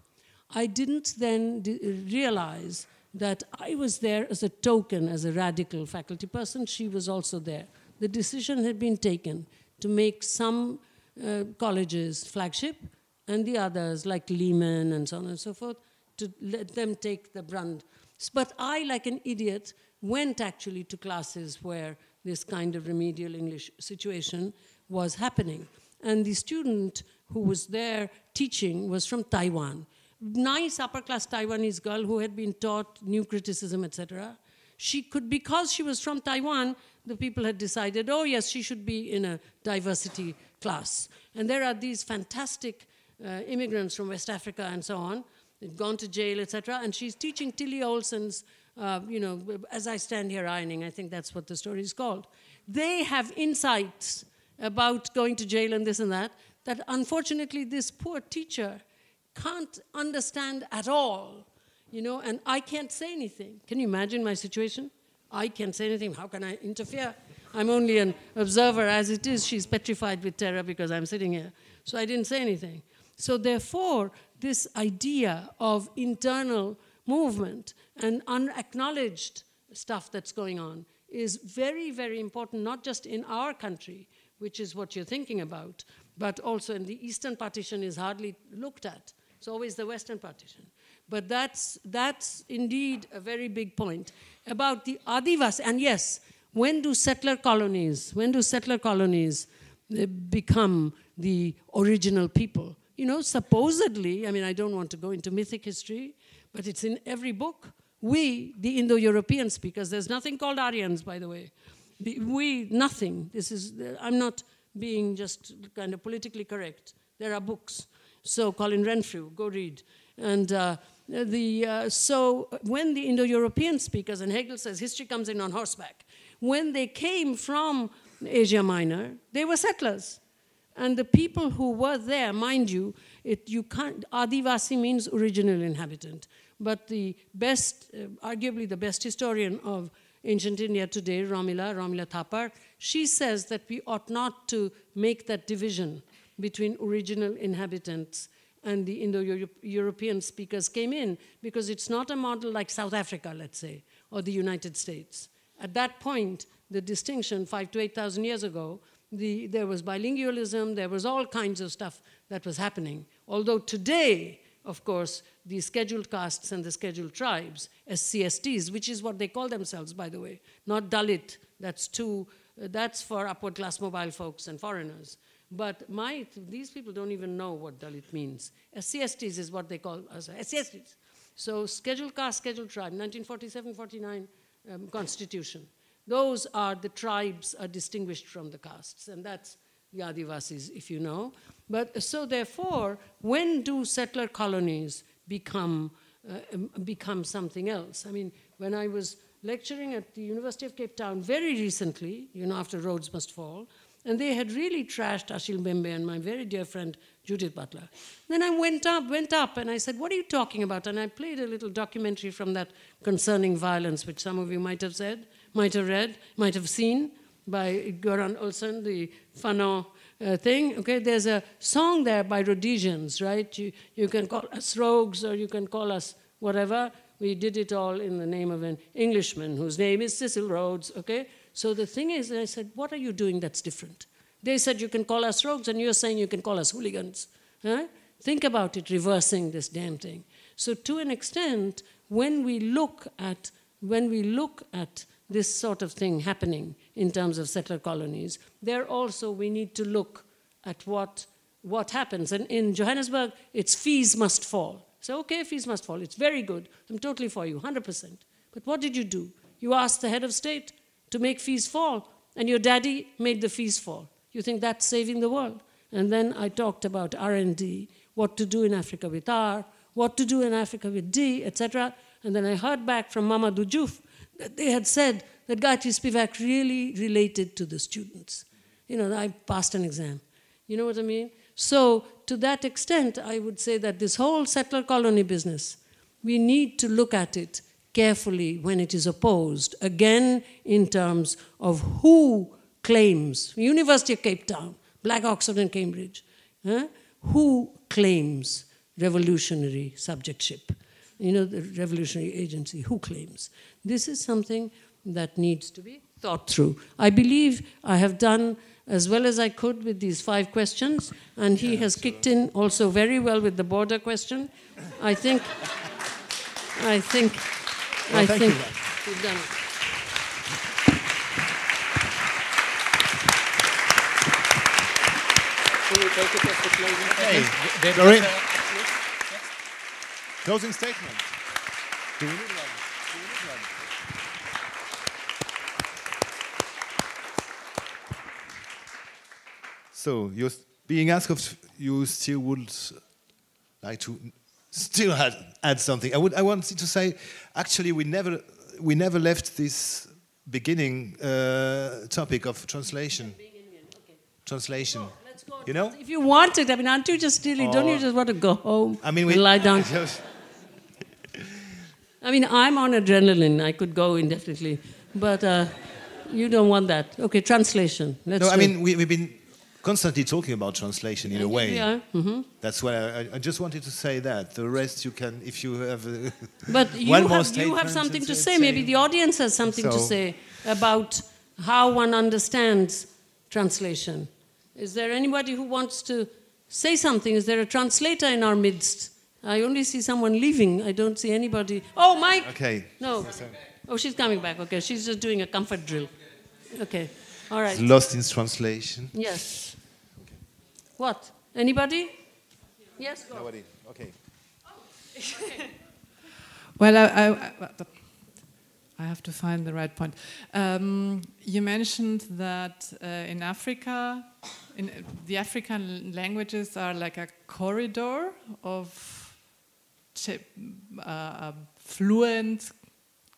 I didn't then realize that I was there as a token, as a radical faculty person. She was also there. The decision had been taken to make some uh, colleges flagship and the others, like Lehman and so on and so forth, to let them take the brunt. But I, like an idiot, went actually to classes where this kind of remedial English situation was happening. And the student who was there teaching was from Taiwan nice upper class Taiwanese girl who had been taught new criticism, etc. She could, because she was from Taiwan, the people had decided, oh, yes, she should be in a diversity class. And there are these fantastic uh, immigrants from West Africa and so on, they've gone to jail, etc. And she's teaching Tillie Olsen's, uh, you know, as I stand here ironing, I think that's what the story is called. They have insights about going to jail and this and that, that unfortunately this poor teacher can't understand at all, you know, and I can't say anything. Can you imagine my situation? I can't say anything. How can I interfere? I'm only an observer as it is. She's petrified with terror because I'm sitting here. So I didn't say anything. So, therefore, this idea of internal movement and unacknowledged stuff that's going on is very, very important, not just in our country, which is what you're thinking about, but also in the Eastern Partition is hardly looked at. It's always the Western partition. But that's, that's indeed a very big point about the Adivas. And yes, when do settler colonies, when do settler colonies uh, become the original people? You know, supposedly, I mean, I don't want to go into mythic history, but it's in every book. We, the Indo European speakers, there's nothing called Aryans, by the way. We, nothing. This is, I'm not being just kind of politically correct. There are books. So Colin Renfrew, go read. And uh, the, uh, so when the Indo-European speakers, and Hegel says history comes in on horseback, when they came from Asia Minor, they were settlers. And the people who were there, mind you, it, you can't, Adivasi means original inhabitant. But the best, uh, arguably the best historian of ancient India today, Romila, Romila Thapar, she says that we ought not to make that division between original inhabitants and the Indo European speakers came in because it's not a model like South Africa, let's say, or the United States. At that point, the distinction, five to 8,000 years ago, the, there was bilingualism, there was all kinds of stuff that was happening. Although today, of course, the scheduled castes and the scheduled tribes, SCSTs, which is what they call themselves, by the way, not Dalit, that's, too, that's for upward class mobile folks and foreigners. But my, these people don't even know what Dalit means. SCSTs is what they call us, SCSTs. So scheduled caste, scheduled tribe, 1947-49 um, constitution. Those are the tribes are distinguished from the castes, and that's the Adivasis, if you know. But so therefore, when do settler colonies become uh, um, become something else? I mean, when I was lecturing at the University of Cape Town very recently, you know, after Rhodes Must Fall, and they had really trashed Achille Mbembe and my very dear friend Judith Butler. Then I went up, went up, and I said, What are you talking about? And I played a little documentary from that concerning violence, which some of you might have said, might have read, might have seen by Göran Olsson, the Fanon uh, thing. Okay, there's a song there by Rhodesians, right? You, you can call us rogues or you can call us whatever. We did it all in the name of an Englishman whose name is Cecil Rhodes, okay? So the thing is, I said, what are you doing that's different? They said, you can call us rogues, and you're saying you can call us hooligans. Huh? Think about it, reversing this damn thing. So to an extent, when we look at when we look at this sort of thing happening in terms of settler colonies, there also we need to look at what, what happens. And in Johannesburg, it's fees must fall. So, okay, fees must fall. It's very good. I'm totally for you, 100%. But what did you do? You asked the head of state to make fees fall, and your daddy made the fees fall. You think that's saving the world? And then I talked about R&D, what to do in Africa with R, what to do in Africa with D, etc. And then I heard back from Mamadou Diouf that they had said that Gayatri Spivak really related to the students. You know, I passed an exam. You know what I mean? So, to that extent, I would say that this whole settler colony business, we need to look at it carefully when it is opposed, again, in terms of who claims, University of Cape Town, Black Oxford and Cambridge, huh? who claims revolutionary subjectship? You know, the revolutionary agency, who claims? This is something that needs to be thought through. I believe I have done as well as I could with these five questions, and he has kicked in also very well with the border question. I think, I think, Well, I thank think you. we've done it. Hey, Doreen. Closing statement. Do we need one? Do we need one? So you're being asked if you still would like to still add, add something. I would. I wanted to say, actually, we never we never left this beginning uh, topic of translation. Translation. You know. If you want it, I mean, aren't you just really, don't you Oh. just want to go home I mean, we lie down? I mean, I'm on adrenaline. I could go indefinitely. But uh, you don't want that. Okay, translation. Let's no, I mean we, we've been constantly talking about translation in a way. Yeah. mhm. That's why I, I just wanted to say that. The rest you can, if you have. But you, one more have, you have something to say- say. Maybe the audience has something to say about how one understands translation. Is there anybody who wants to say something? Is there a translator in our midst? I only see someone leaving. I don't see anybody. Oh, Mike! Okay. No. Oh, she's coming back. Okay, she's just doing a comfort drill. Okay, all right. Lost in translation. Yes. What? Anybody? Yes, go. Nobody. Okay. Well, I, I, I, I have to find the right point. Um, you mentioned that uh, in Africa, in the African languages are like a corridor of ch- uh, fluent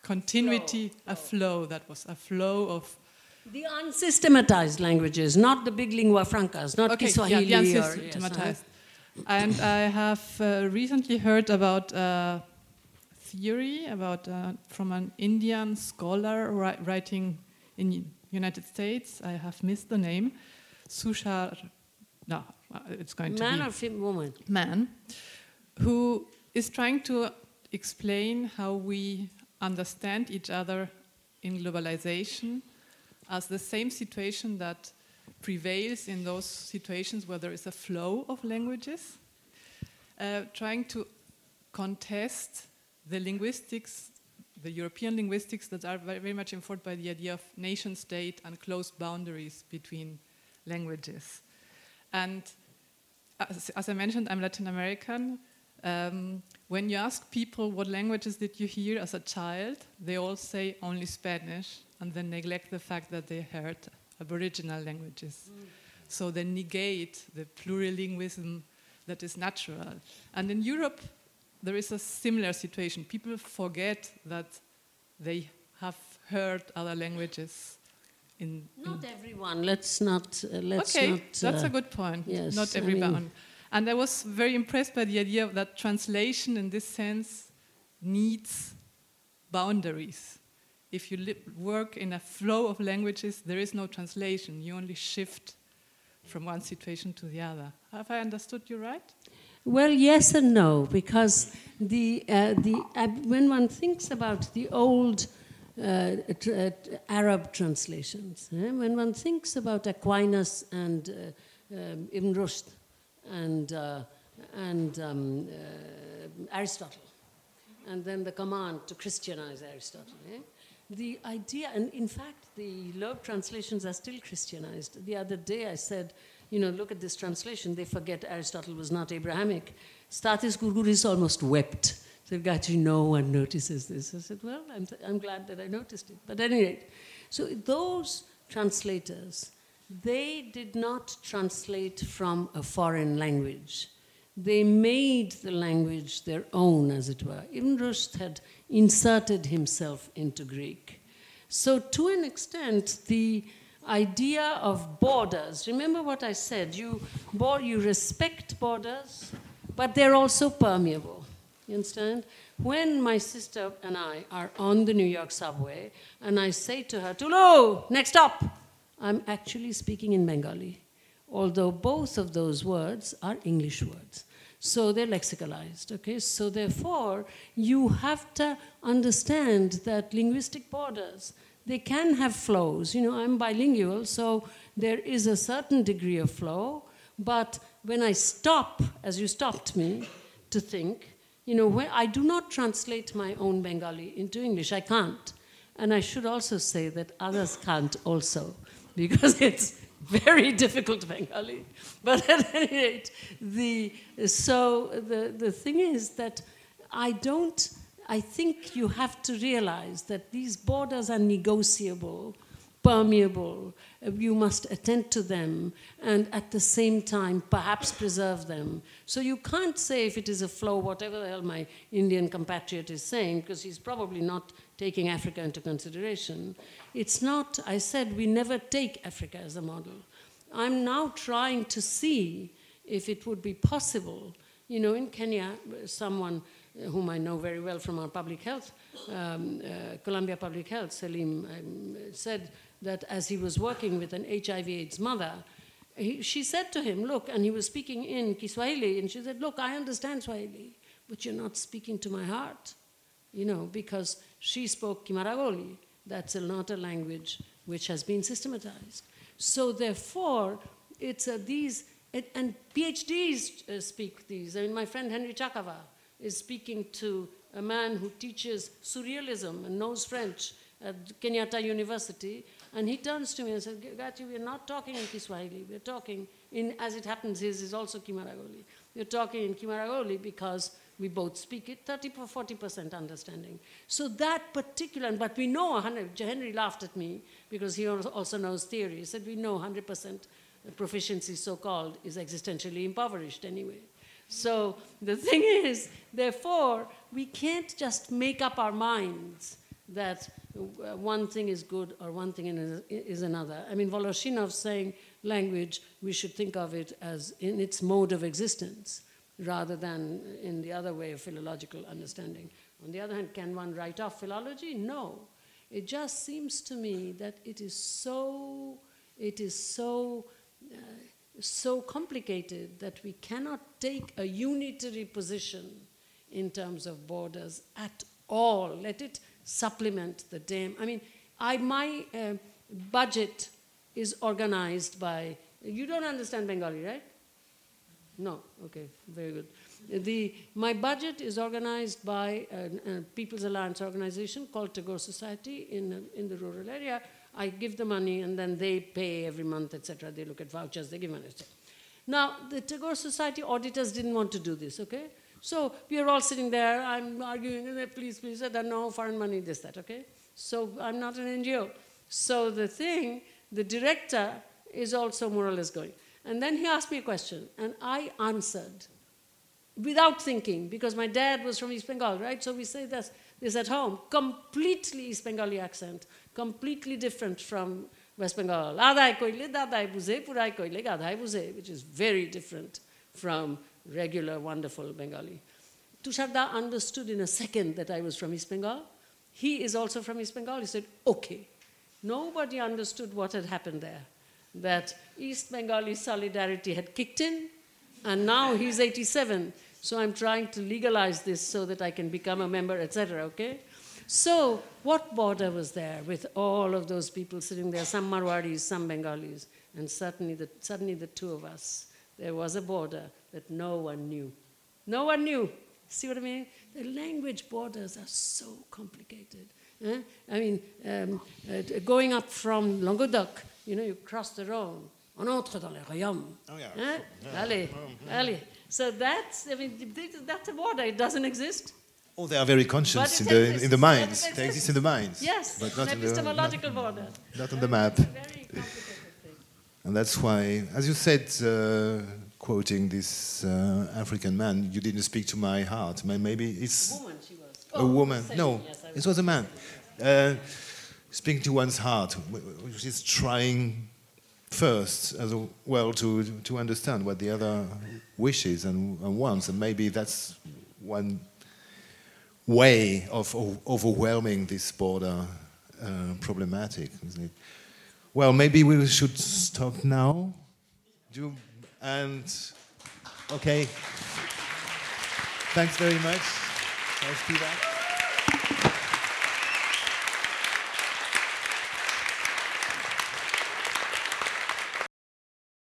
continuity, a flow. That was a flow of The unsystematized languages, not the big lingua francas, not okay, Kiswahili. yeah, the or- yes, unsystematized. And I have uh, recently heard about a theory about uh, from an Indian scholar ri- writing in United States. I have missed the name. Sushar, no, uh, it's going to Man be or fem- woman? man, who is trying to explain how we understand each other in globalization as the same situation that prevails in those situations where there is a flow of languages, uh, trying to contest the linguistics, the European linguistics that are very, much informed by the idea of nation state and close boundaries between languages. And as, as I mentioned, I'm Latin American. Um, when you ask people what languages did you hear as a child, they all say only Spanish and then neglect the fact that they heard Aboriginal languages. So they negate the plurilingualism that is natural. And in Europe, there is a similar situation. People forget that they have heard other languages. In, in Not everyone. Let's not. Uh, let's okay, not. that's uh, a good point. yes, Not I everyone. mean- and I was very impressed by the idea that translation, in this sense, needs boundaries. If you work in a flow of languages, there is no translation. You only shift from one situation to the other. Have I understood you right? Well, yes and no, because the, uh, the, uh, when one thinks about the old uh, uh, Arab translations, eh, when one thinks about Aquinas and uh, um, Ibn Rushd and, uh, and um, uh, Aristotle, and then the command to Christianize Aristotle, eh, the idea, and in fact, the Loeb translations are still Christianized. The other day I said, you know, look at this translation, they forget Aristotle was not Abrahamic. Stathis Gourgouris almost wept. Said, Gayatri, no one notices this. I said, well, I'm, I'm glad that I noticed it. But at any rate, so those translators, they did not translate from a foreign language. They made the language their own, as it were. Ibn Rushd had inserted himself into Greek. So, to an extent, the idea of borders, remember what I said, you, you respect borders, but they're also permeable. You understand? When my sister and I are on the New York subway and I say to her, Tulu, next stop, I'm actually speaking in Bengali, although both of those words are English words. So they're lexicalized, okay? So therefore, you have to understand that linguistic borders, they can have flows. You know, I'm bilingual, so there is a certain degree of flow, but when I stop, as you stopped me, to think, you know, I do not translate my own Bengali into English, I can't. And I should also say that others can't also, because it's very difficult Bengali. But at any rate, the, so the, the thing is that I don't, I think you have to realize that these borders are negotiable, permeable. You must attend to them and at the same time perhaps preserve them. So you can't say if it is a flow, whatever the hell my Indian compatriot is saying, because he's probably not taking Africa into consideration. It's not, I said, we never take Africa as a model. I'm now trying to see if it would be possible. You know, in Kenya, someone whom I know very well from our public health, um, uh, Columbia Public Health, Salim, um, said that as he was working with an HIV AIDS mother, he, she said to him, Look, and he was speaking in Kiswahili, and she said, Look, I understand Swahili, but you're not speaking to my heart, you know, because she spoke Kimaragoli. That's not a language which has been systematized. So, therefore, it's these, it, and PhDs uh, speak these. I mean, my friend Henry Chakava is speaking to a man who teaches surrealism and knows French at Kenyatta University, and he turns to me and says, Gayatri, we're not talking in Kiswahili. We're talking in, as it happens, his is also Kimaragoli. We're talking in Kimaragoli because we both speak it, 30 or 40% understanding. So that particular, but we know 100, Henry laughed at me because he also knows theory. He said, we know 100% proficiency, so called, is existentially impoverished anyway. So the thing is, therefore, we can't just make up our minds that uh, one thing is good or one thing is another. I mean, Voloshinov saying language, we should think of it as in its mode of existence rather than in the other way of philological understanding. On the other hand, can one write off philology? No. It just seems to me that it is so, it is so, uh, so complicated that we cannot take a unitary position in terms of borders at all. Let it supplement the dam. I mean, I, my uh, budget is organized by. You don't understand Bengali, right? No, okay, very good. The, my budget is organized by a, a People's Alliance organization called Tagore Society in, in the rural area. I give the money and then they pay every month, etc. They look at vouchers, they give money. Now, the Tagore Society auditors didn't want to do this, okay? So we are all sitting there, I'm arguing, eh, please, please, I don't know, foreign money, this, that, okay? So I'm not an NGO. So the thing, the director is also more or less going. And then he asked me a question, and I answered without thinking, because my dad was from East Bengal, right? So we say this, this at home, completely East Bengali accent, completely different from West Bengal. Adai purai which is very different from regular, wonderful Bengali. Tusharda understood in a second that I was from East Bengal. He is also from East Bengal. He said, okay. Nobody understood what had happened there that East Bengali solidarity had kicked in, and now he's 87. So I'm trying to legalize this so that I can become a member, etc. Okay? So what border was there with all of those people sitting there, some Marwadis, some Bengalis, and certainly the, suddenly the two of us. There was a border that no one knew. No one knew. See what I mean? The language borders are so complicated. eh? I mean, um, uh, going up from Languedoc, you know, you cross the Rhône, on entre dans le royaume. Oh, yeah. Eh? Allez, allez. So that's, I mean, that's a border. It doesn't exist. Oh, they are very conscious in the, in the minds. They exist in the minds. Yes, but not an in the, not, epistemological border. not on the map. Very complicated thing. And that's why, as you said, uh, quoting this uh, African man, you didn't speak to my heart. Maybe it's a Woman she was. a Oh, woman. No, yes, it was a man. Uh, speaking to one's heart, wh- which is trying first as well to, to understand what the other wishes and, and wants. And maybe that's one way of overwhelming this border uh, problematic, isn't it? Well, maybe we should stop now. Do and okay. Thanks very much.